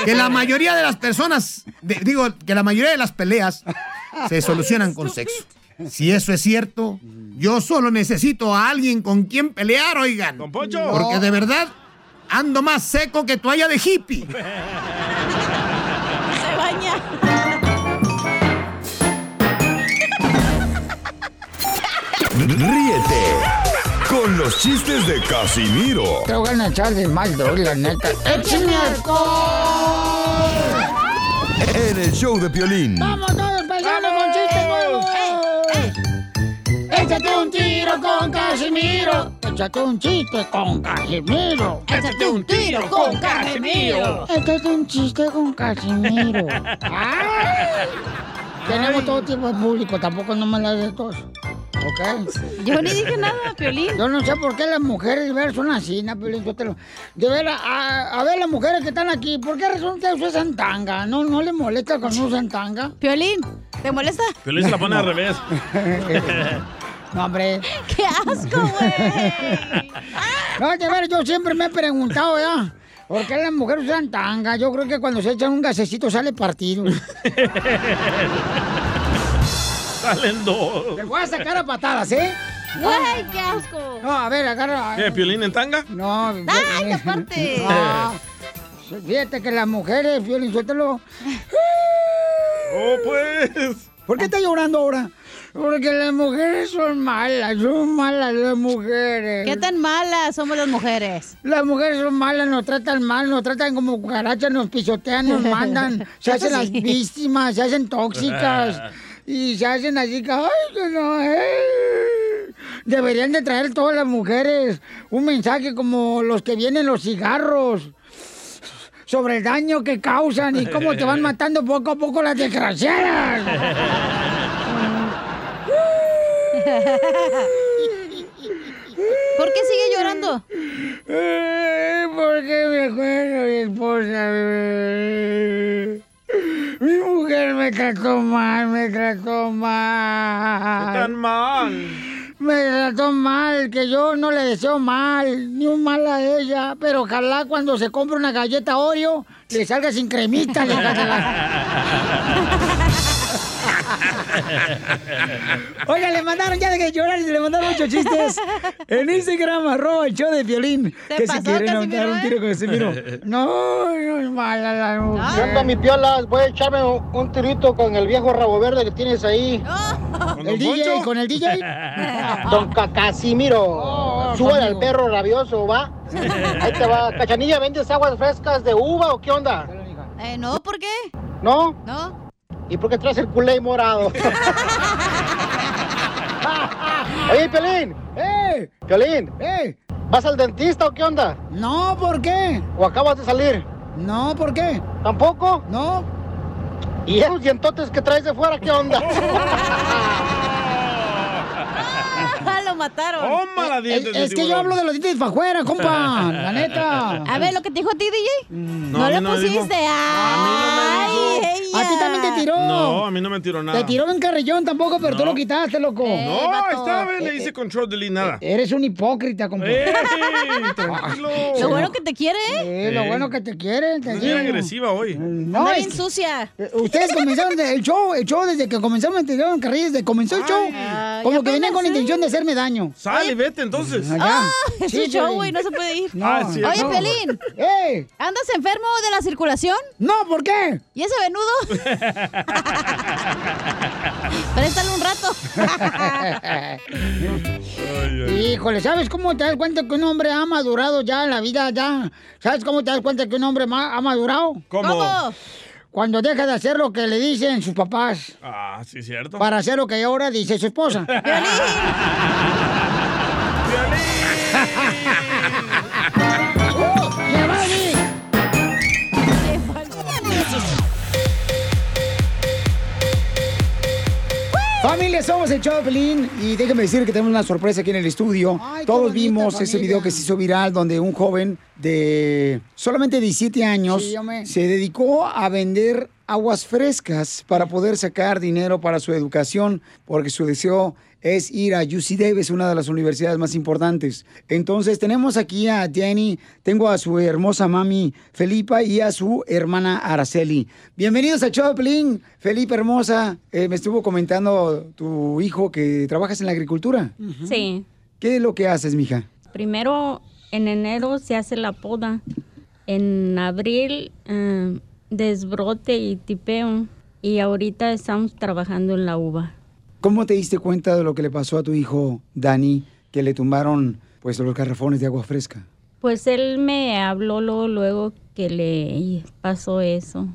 que la mayoría de las personas, de- digo, que la mayoría de las peleas se solucionan con sexo. Si eso es cierto, yo solo necesito a alguien con quien pelear, oigan. Poncho. Porque de verdad ando más seco que toalla de hippie. Se baña. Ríete con los chistes de Casimiro Te voy a echar de mal, doy, la neta. ¡Échame alcohol! en el show de Piolín. ¡Vamos todos paisanos con chistes nuevos! Échate un tiro con Casimiro. Échate un chiste con Casimiro. Échate un tiro con Casimiro. Échate un chiste con Casimiro. ¡Ay! Tenemos todo tipo de público, tampoco no me la de todos. ¿Ok? Yo ni dije nada, Piolín. Yo no sé por qué las mujeres de son así, ¿no, Piolín? Yo te lo- De veras, a, a ver las mujeres que están aquí, ¿por qué resulta que usan tanga? ¿No, no les molesta cuando usan tanga? Piolín, ¿te molesta? Piolín se la pone al revés. No, hombre. ¡Qué asco, güey! No, de veras, yo siempre me he preguntado, ¿ya? ¿Por qué las mujeres usan tanga? Yo creo que cuando se echan un gasecito sale partido. Salen dos. Te voy a sacar a patadas, ¿eh? ¡Ay, qué asco! No, a ver, agarra. ¿Qué, Piolín en tanga? No. ¡Ay, aparte! No. Fíjate que las mujeres, Violín, suéltalo. ¡Oh, pues! ¿Por qué está llorando ahora? Porque las mujeres son malas, son malas las mujeres. ¿Qué tan malas somos las mujeres? Las mujeres son malas, nos tratan mal, nos tratan como cucarachas, nos pisotean, nos mandan, se hacen las sí. víctimas, se hacen tóxicas y se hacen así que, ay, que no, eh". Deberían de traer todas las mujeres un mensaje como los que vienen los cigarros sobre el daño que causan y cómo te van matando poco a poco las desgraciadas. ¿Por qué sigue llorando? Eh, Porque me acuerdo mi esposa. Mi mujer me trató mal, mal, que yo no le deseo mal, ni un mal a ella. Pero ojalá cuando se compre una galleta Oreo, le salga sin cremita. le Oiga, le mandaron ya de que llorar y le mandaron muchos chistes. En Instagram, arroba el show de violín. Se Que si quieren Casimiro, dar un tiro con Casimiro. No, no es mala la mujer. ¿Qué onda, mi piolas? Voy a echarme un, tirito con el viejo rabo verde que tienes ahí. El DJ, con el DJ. Don Cacasimiro, súbale al perro rabioso, ¿va? Ahí te va. Cachanilla, ¿vendes aguas frescas de uva o qué onda? Eh, no, ¿por qué? ¿No? No. ¿Y por qué traes el culé morado? Oye, Pelín. ¡Eh! Pelín. ¡Eh! ¿Vas al dentista o qué onda? No, ¿por qué? ¿O acabas de salir? No, ¿por qué? ¿Tampoco? No. ¿Y esos dientotes que traes de fuera qué onda? Lo mataron. Tómala, dientes Es, de es que yo hablo de los dientes para afuera, compa. La neta. A ver, lo que te dijo a ti, DJ. No, No, a mí le no me dijo. pusiste. Ay, A ti también te tiró. No, a mí no me tiró nada. Te tiró en carrillón tampoco, pero tú lo quitaste, loco. No, ahí está, ve, le hice control delete nada. Eres un hipócrita, compadre. ¡Ey! Tranquilo. Lo bueno que te quiere, Eh, ¿eh? lo bueno que te quiere. te bien agresiva hoy. No, bien sucia. Eh, Ustedes comenzaron el show, el show desde que comenzaron a tirar en carril, desde que comenzó el show. como que venían con la intención de hacerme daño. Sal y vete entonces. Allá. Ah, es Sí, un show, Piolín. güey, no se puede ir. No. Ah, sí, Oye, no. Pelín, ¡Eh! ¿andas enfermo de la circulación? No, ¿por qué? ¿Y ese venudo? Préstale un rato. Híjole, ¿sabes cómo te das cuenta que un hombre ha madurado ya en la vida? ya? ¿Sabes cómo te das cuenta que un hombre ha madurado? ¿Cómo? ¿Cómo? Cuando deja de hacer lo que le dicen sus papás Ah, sí, cierto. para hacer lo que ahora dice su esposa. Familia, somos el Choplin y déjenme decir que tenemos una sorpresa aquí en el estudio. Ay, Todos bonita vimos ese video que se hizo viral donde un joven de solamente 17 años Sí, se dedicó a vender aguas frescas para poder sacar dinero para su educación porque su deseo es ir a UC Davis, una de las universidades más importantes. Entonces tenemos aquí a Jenny, tengo a su hermosa mami Felipa y a su hermana Araceli. Bienvenidos a Choplin. Felipe hermosa, eh, me estuvo comentando tu hijo que trabajas en la agricultura. Sí. ¿Qué es lo que haces, mija? Primero, en enero se hace la poda. En abril, eh, desbrote y tipeo. Y ahorita estamos trabajando en la uva. ¿Cómo te diste cuenta de lo que le pasó a tu hijo Dani, que le tumbaron pues los garrafones de agua fresca? Pues él me habló luego, luego que le pasó eso.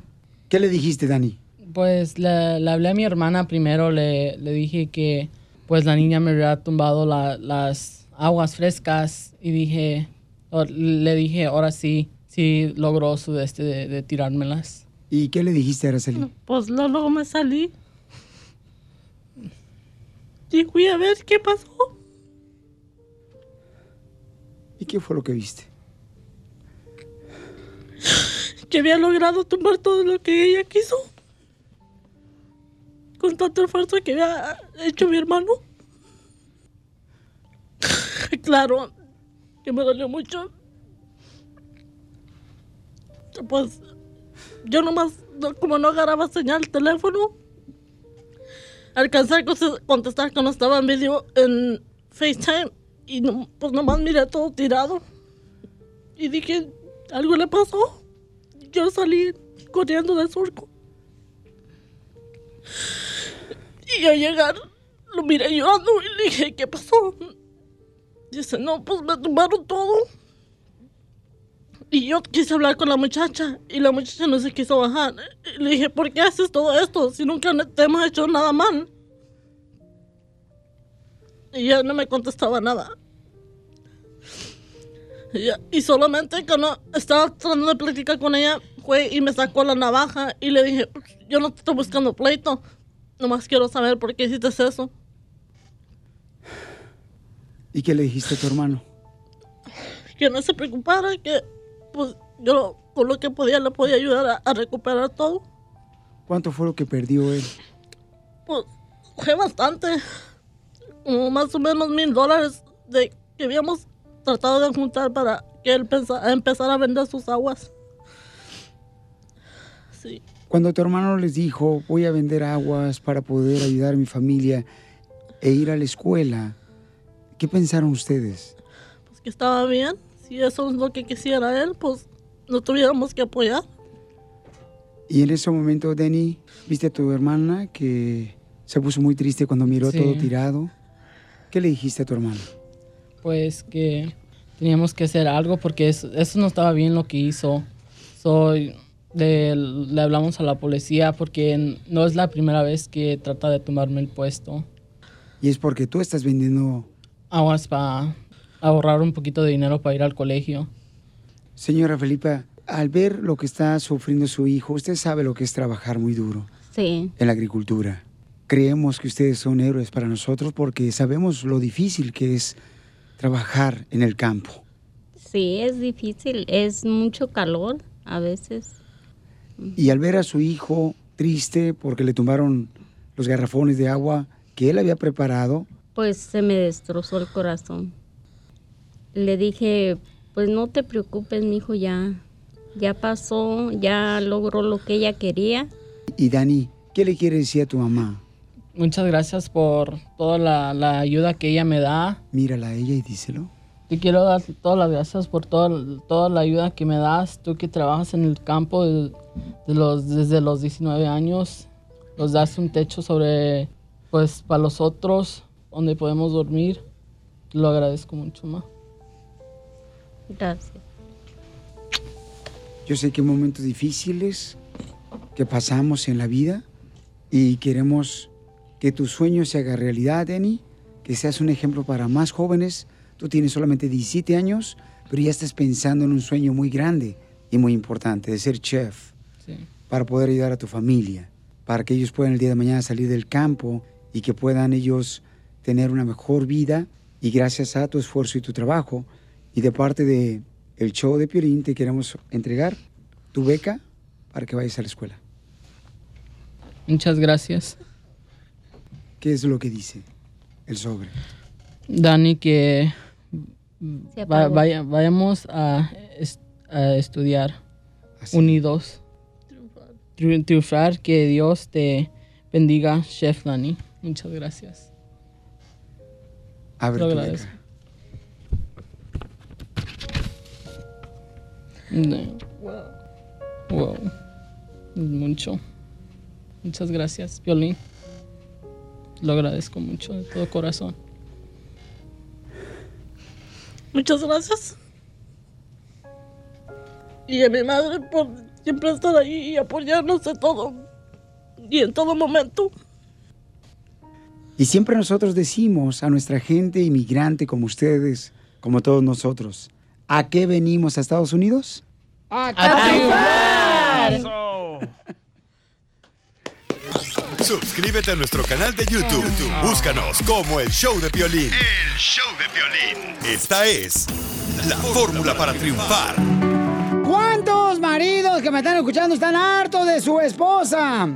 ¿Qué le dijiste, Dani? Pues le, le hablé a mi hermana primero, le, le dije que pues la niña me había tumbado la- las aguas frescas y dije, o- le dije, ahora sí, sí logró su de este de, de tirármelas. ¿Y qué le dijiste, Araceli? Pues luego me salí. Y fui a ver qué pasó. ¿Y qué fue lo que viste? Que había logrado tumbar todo lo que ella quiso. Con tanto esfuerzo que había hecho mi hermano. Claro, que me dolió mucho. Pues yo nomás, no- como no agarraba señal el teléfono, alcancé a contestar cuando estaba en video en FaceTime y no- pues nomás miré todo tirado. Y dije, algo le pasó. Yo salí corriendo del surco. Y al llegar, lo miré llorando y le dije, ¿qué pasó? Dice, no, pues me tumbaron todo. Y yo quise hablar con la muchacha y la muchacha no se quiso bajar. Y le dije, ¿por qué haces todo esto si nunca te hemos hecho nada mal? Y ella no me contestaba nada. Y, y solamente cuando estaba tratando de platicar con ella, fue y me sacó la navaja y le dije, yo no te estoy buscando pleito, nomás quiero saber por qué hiciste eso. ¿Y qué le dijiste a tu hermano? Que no se preocupara, que pues yo con lo que podía le podía ayudar a, a recuperar todo. ¿Cuánto fue lo que perdió él? Pues fue bastante, como más o menos mil dólares de que habíamos tratado de juntar para que él empezara a vender sus aguas. Sí. Cuando tu hermano les dijo, voy a vender aguas para poder ayudar a mi familia e ir a la escuela, ¿qué pensaron ustedes? pues, que estaba bien. Si eso es lo que quisiera él, pues no tuviéramos que apoyar. Y en ese momento, Denny, viste a tu hermana que se puso muy triste cuando miró Sí. todo tirado. ¿Qué le dijiste a tu hermana? Pues que teníamos que hacer algo porque eso, eso no estaba bien lo que hizo. Soy le, le hablamos a la policía porque no es la primera vez que trata de tomarme el puesto. Y es porque tú estás vendiendo... Aguas para ahorrar un poquito de dinero para ir al colegio. Señora Felipa, al ver lo que está sufriendo su hijo, usted sabe lo que es trabajar muy duro Sí. en la agricultura. Creemos que ustedes son héroes para nosotros porque sabemos lo difícil que es trabajar en el campo. Sí, es difícil. Es mucho calor a veces. Y al ver a su hijo triste porque le tumbaron los garrafones de agua que él había preparado. Pues se me destrozó el corazón. Le dije, pues no te preocupes, mijo, ya, ya pasó, ya logró lo que ella quería. Y Dani, ¿qué le quiere decir a tu mamá? Muchas gracias por toda la, la ayuda que ella me da. Mírala a ella y díselo. Te quiero dar todas las gracias por toda, toda la ayuda que me das. Tú que trabajas en el campo de- de los, desde los 19 años, nos das un techo sobre, pues, para los otros, donde podemos dormir. Te lo agradezco mucho, ma. Gracias. Yo sé que hay momentos difíciles que pasamos en la vida y queremos que tu sueño se haga realidad, Dani, que seas un ejemplo para más jóvenes. Tú tienes solamente 17 años, pero ya estás pensando en un sueño muy grande y muy importante, de ser chef, Sí. para poder ayudar a tu familia, para que ellos puedan el día de mañana salir del campo y que puedan ellos tener una mejor vida y gracias a tu esfuerzo y tu trabajo y de parte de el show de Piolín te queremos entregar tu beca para que vayas a la escuela. Muchas gracias. ¿Qué es lo que dice el sobre? Dani, que va- vaya- vayamos a, es- a estudiar unidos. Triunfar. Triunfar, que Dios te bendiga, Chef Dani. Muchas gracias. Abre Lo tu agradezco. beca. No. Wow. Mucho. Muchas gracias, Violín. Lo agradezco mucho de todo corazón. Muchas gracias. Y a mi madre por siempre estar ahí y apoyarnos en todo. Y en todo momento. Y siempre nosotros decimos a nuestra gente inmigrante como ustedes, como todos nosotros, ¿a qué venimos a Estados Unidos? ¡A Suscríbete a nuestro canal de YouTube. YouTube, Búscanos como el show de Piolín. El show de Piolín. Esta es la fórmula para triunfar. ¿Cuántos maridos que me están escuchando están hartos de su esposa?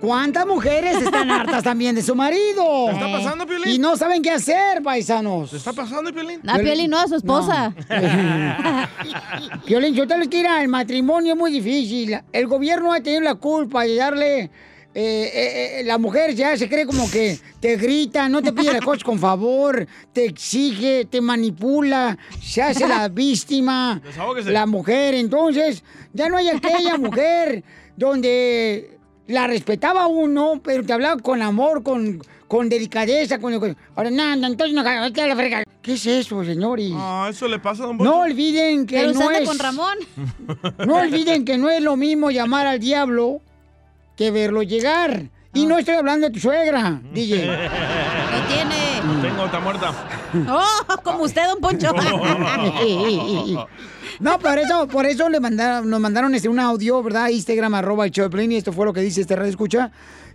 ¿Cuántas mujeres están hartas también de su marido? ¿Qué está pasando, Piolín? Y no saben qué hacer, paisanos. ¿Qué está pasando, Piolín? A Piolín no, a su esposa. Piolín, yo te lo tira, el matrimonio es muy difícil. El gobierno ha tenido la culpa de darle... eh, eh, eh, la mujer ya se cree como que te grita, no te pide las cosas con favor, te exige, te manipula, se hace la víctima. Desahógese. La mujer, entonces, ya no hay aquella mujer donde la respetaba uno, pero te hablaba con amor, con, con delicadeza, con, con- ahora nada, entonces no, vete a la frega. ¿Qué es eso, señores? Ah, eso le pasa a Don Poncho. No olviden que Pero no es... con Ramón. No olviden que no es lo mismo llamar al diablo que verlo llegar. Y no estoy hablando de tu suegra, DJ. Tengo otra muerta. Oh, como usted, don Poncho. No, por eso, por eso le mandaron, nos mandaron este, un audio, ¿verdad? Instagram, arroba el show de Piolín, y esto fue lo que dice este radio escucha,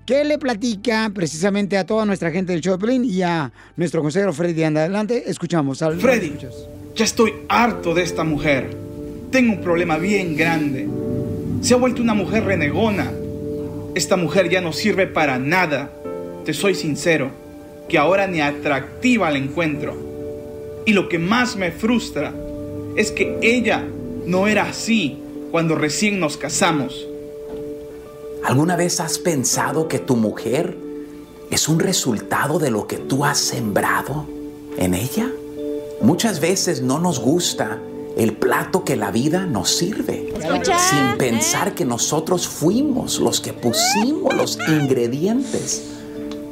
que le platica precisamente a toda nuestra gente del show de Piolín y a nuestro consejero Freddy Anda. Adelante, escuchamos al Freddy, ya estoy harto de esta mujer. Tengo un problema bien grande. Se ha vuelto una mujer renegona. Esta mujer ya no sirve para nada. Te soy sincero, que ahora ni atractiva la encuentro. Y lo que más me frustra es que ella no era así cuando recién nos casamos. ¿Alguna vez has pensado que tu mujer es un resultado de lo que tú has sembrado en ella? Muchas veces no nos gusta el plato que la vida nos sirve, Escucha, sin pensar que nosotros fuimos los que pusimos los ingredientes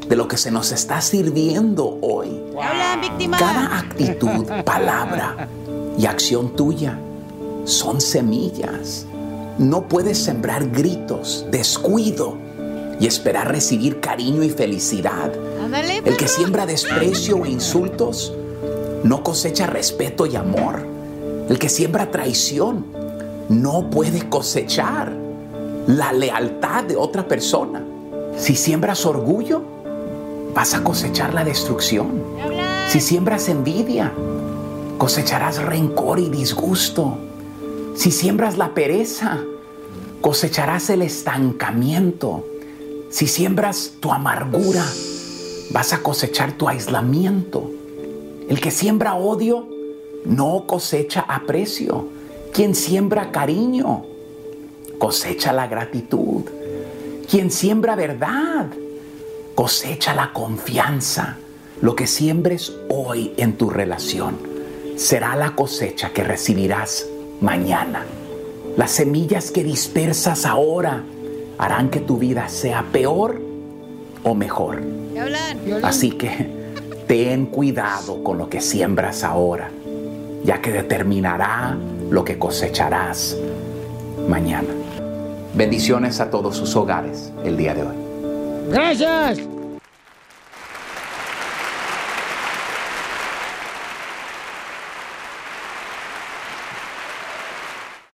de lo que se nos está sirviendo hoy. Cada actitud, palabra y acción tuya son semillas. No puedes sembrar gritos, descuido y esperar recibir cariño y felicidad. El que siembra desprecio e insultos no cosecha respeto y amor. El que siembra traición no puede cosechar la lealtad de otra persona. Si siembras orgullo, vas a cosechar la destrucción. Si siembras envidia, cosecharás rencor y disgusto. Si siembras la pereza, cosecharás el estancamiento. Si siembras tu amargura, vas a cosechar tu aislamiento. El que siembra odio no cosecha aprecio. Quien siembra cariño cosecha la gratitud. Quien siembra verdad cosecha la confianza. Lo que siembres hoy en tu relación será la cosecha que recibirás mañana. Las semillas que dispersas ahora harán que tu vida sea peor o mejor. Así que ten cuidado con lo que siembras ahora, ya que determinará lo que cosecharás mañana. Bendiciones a todos sus hogares el día de hoy. Gracias.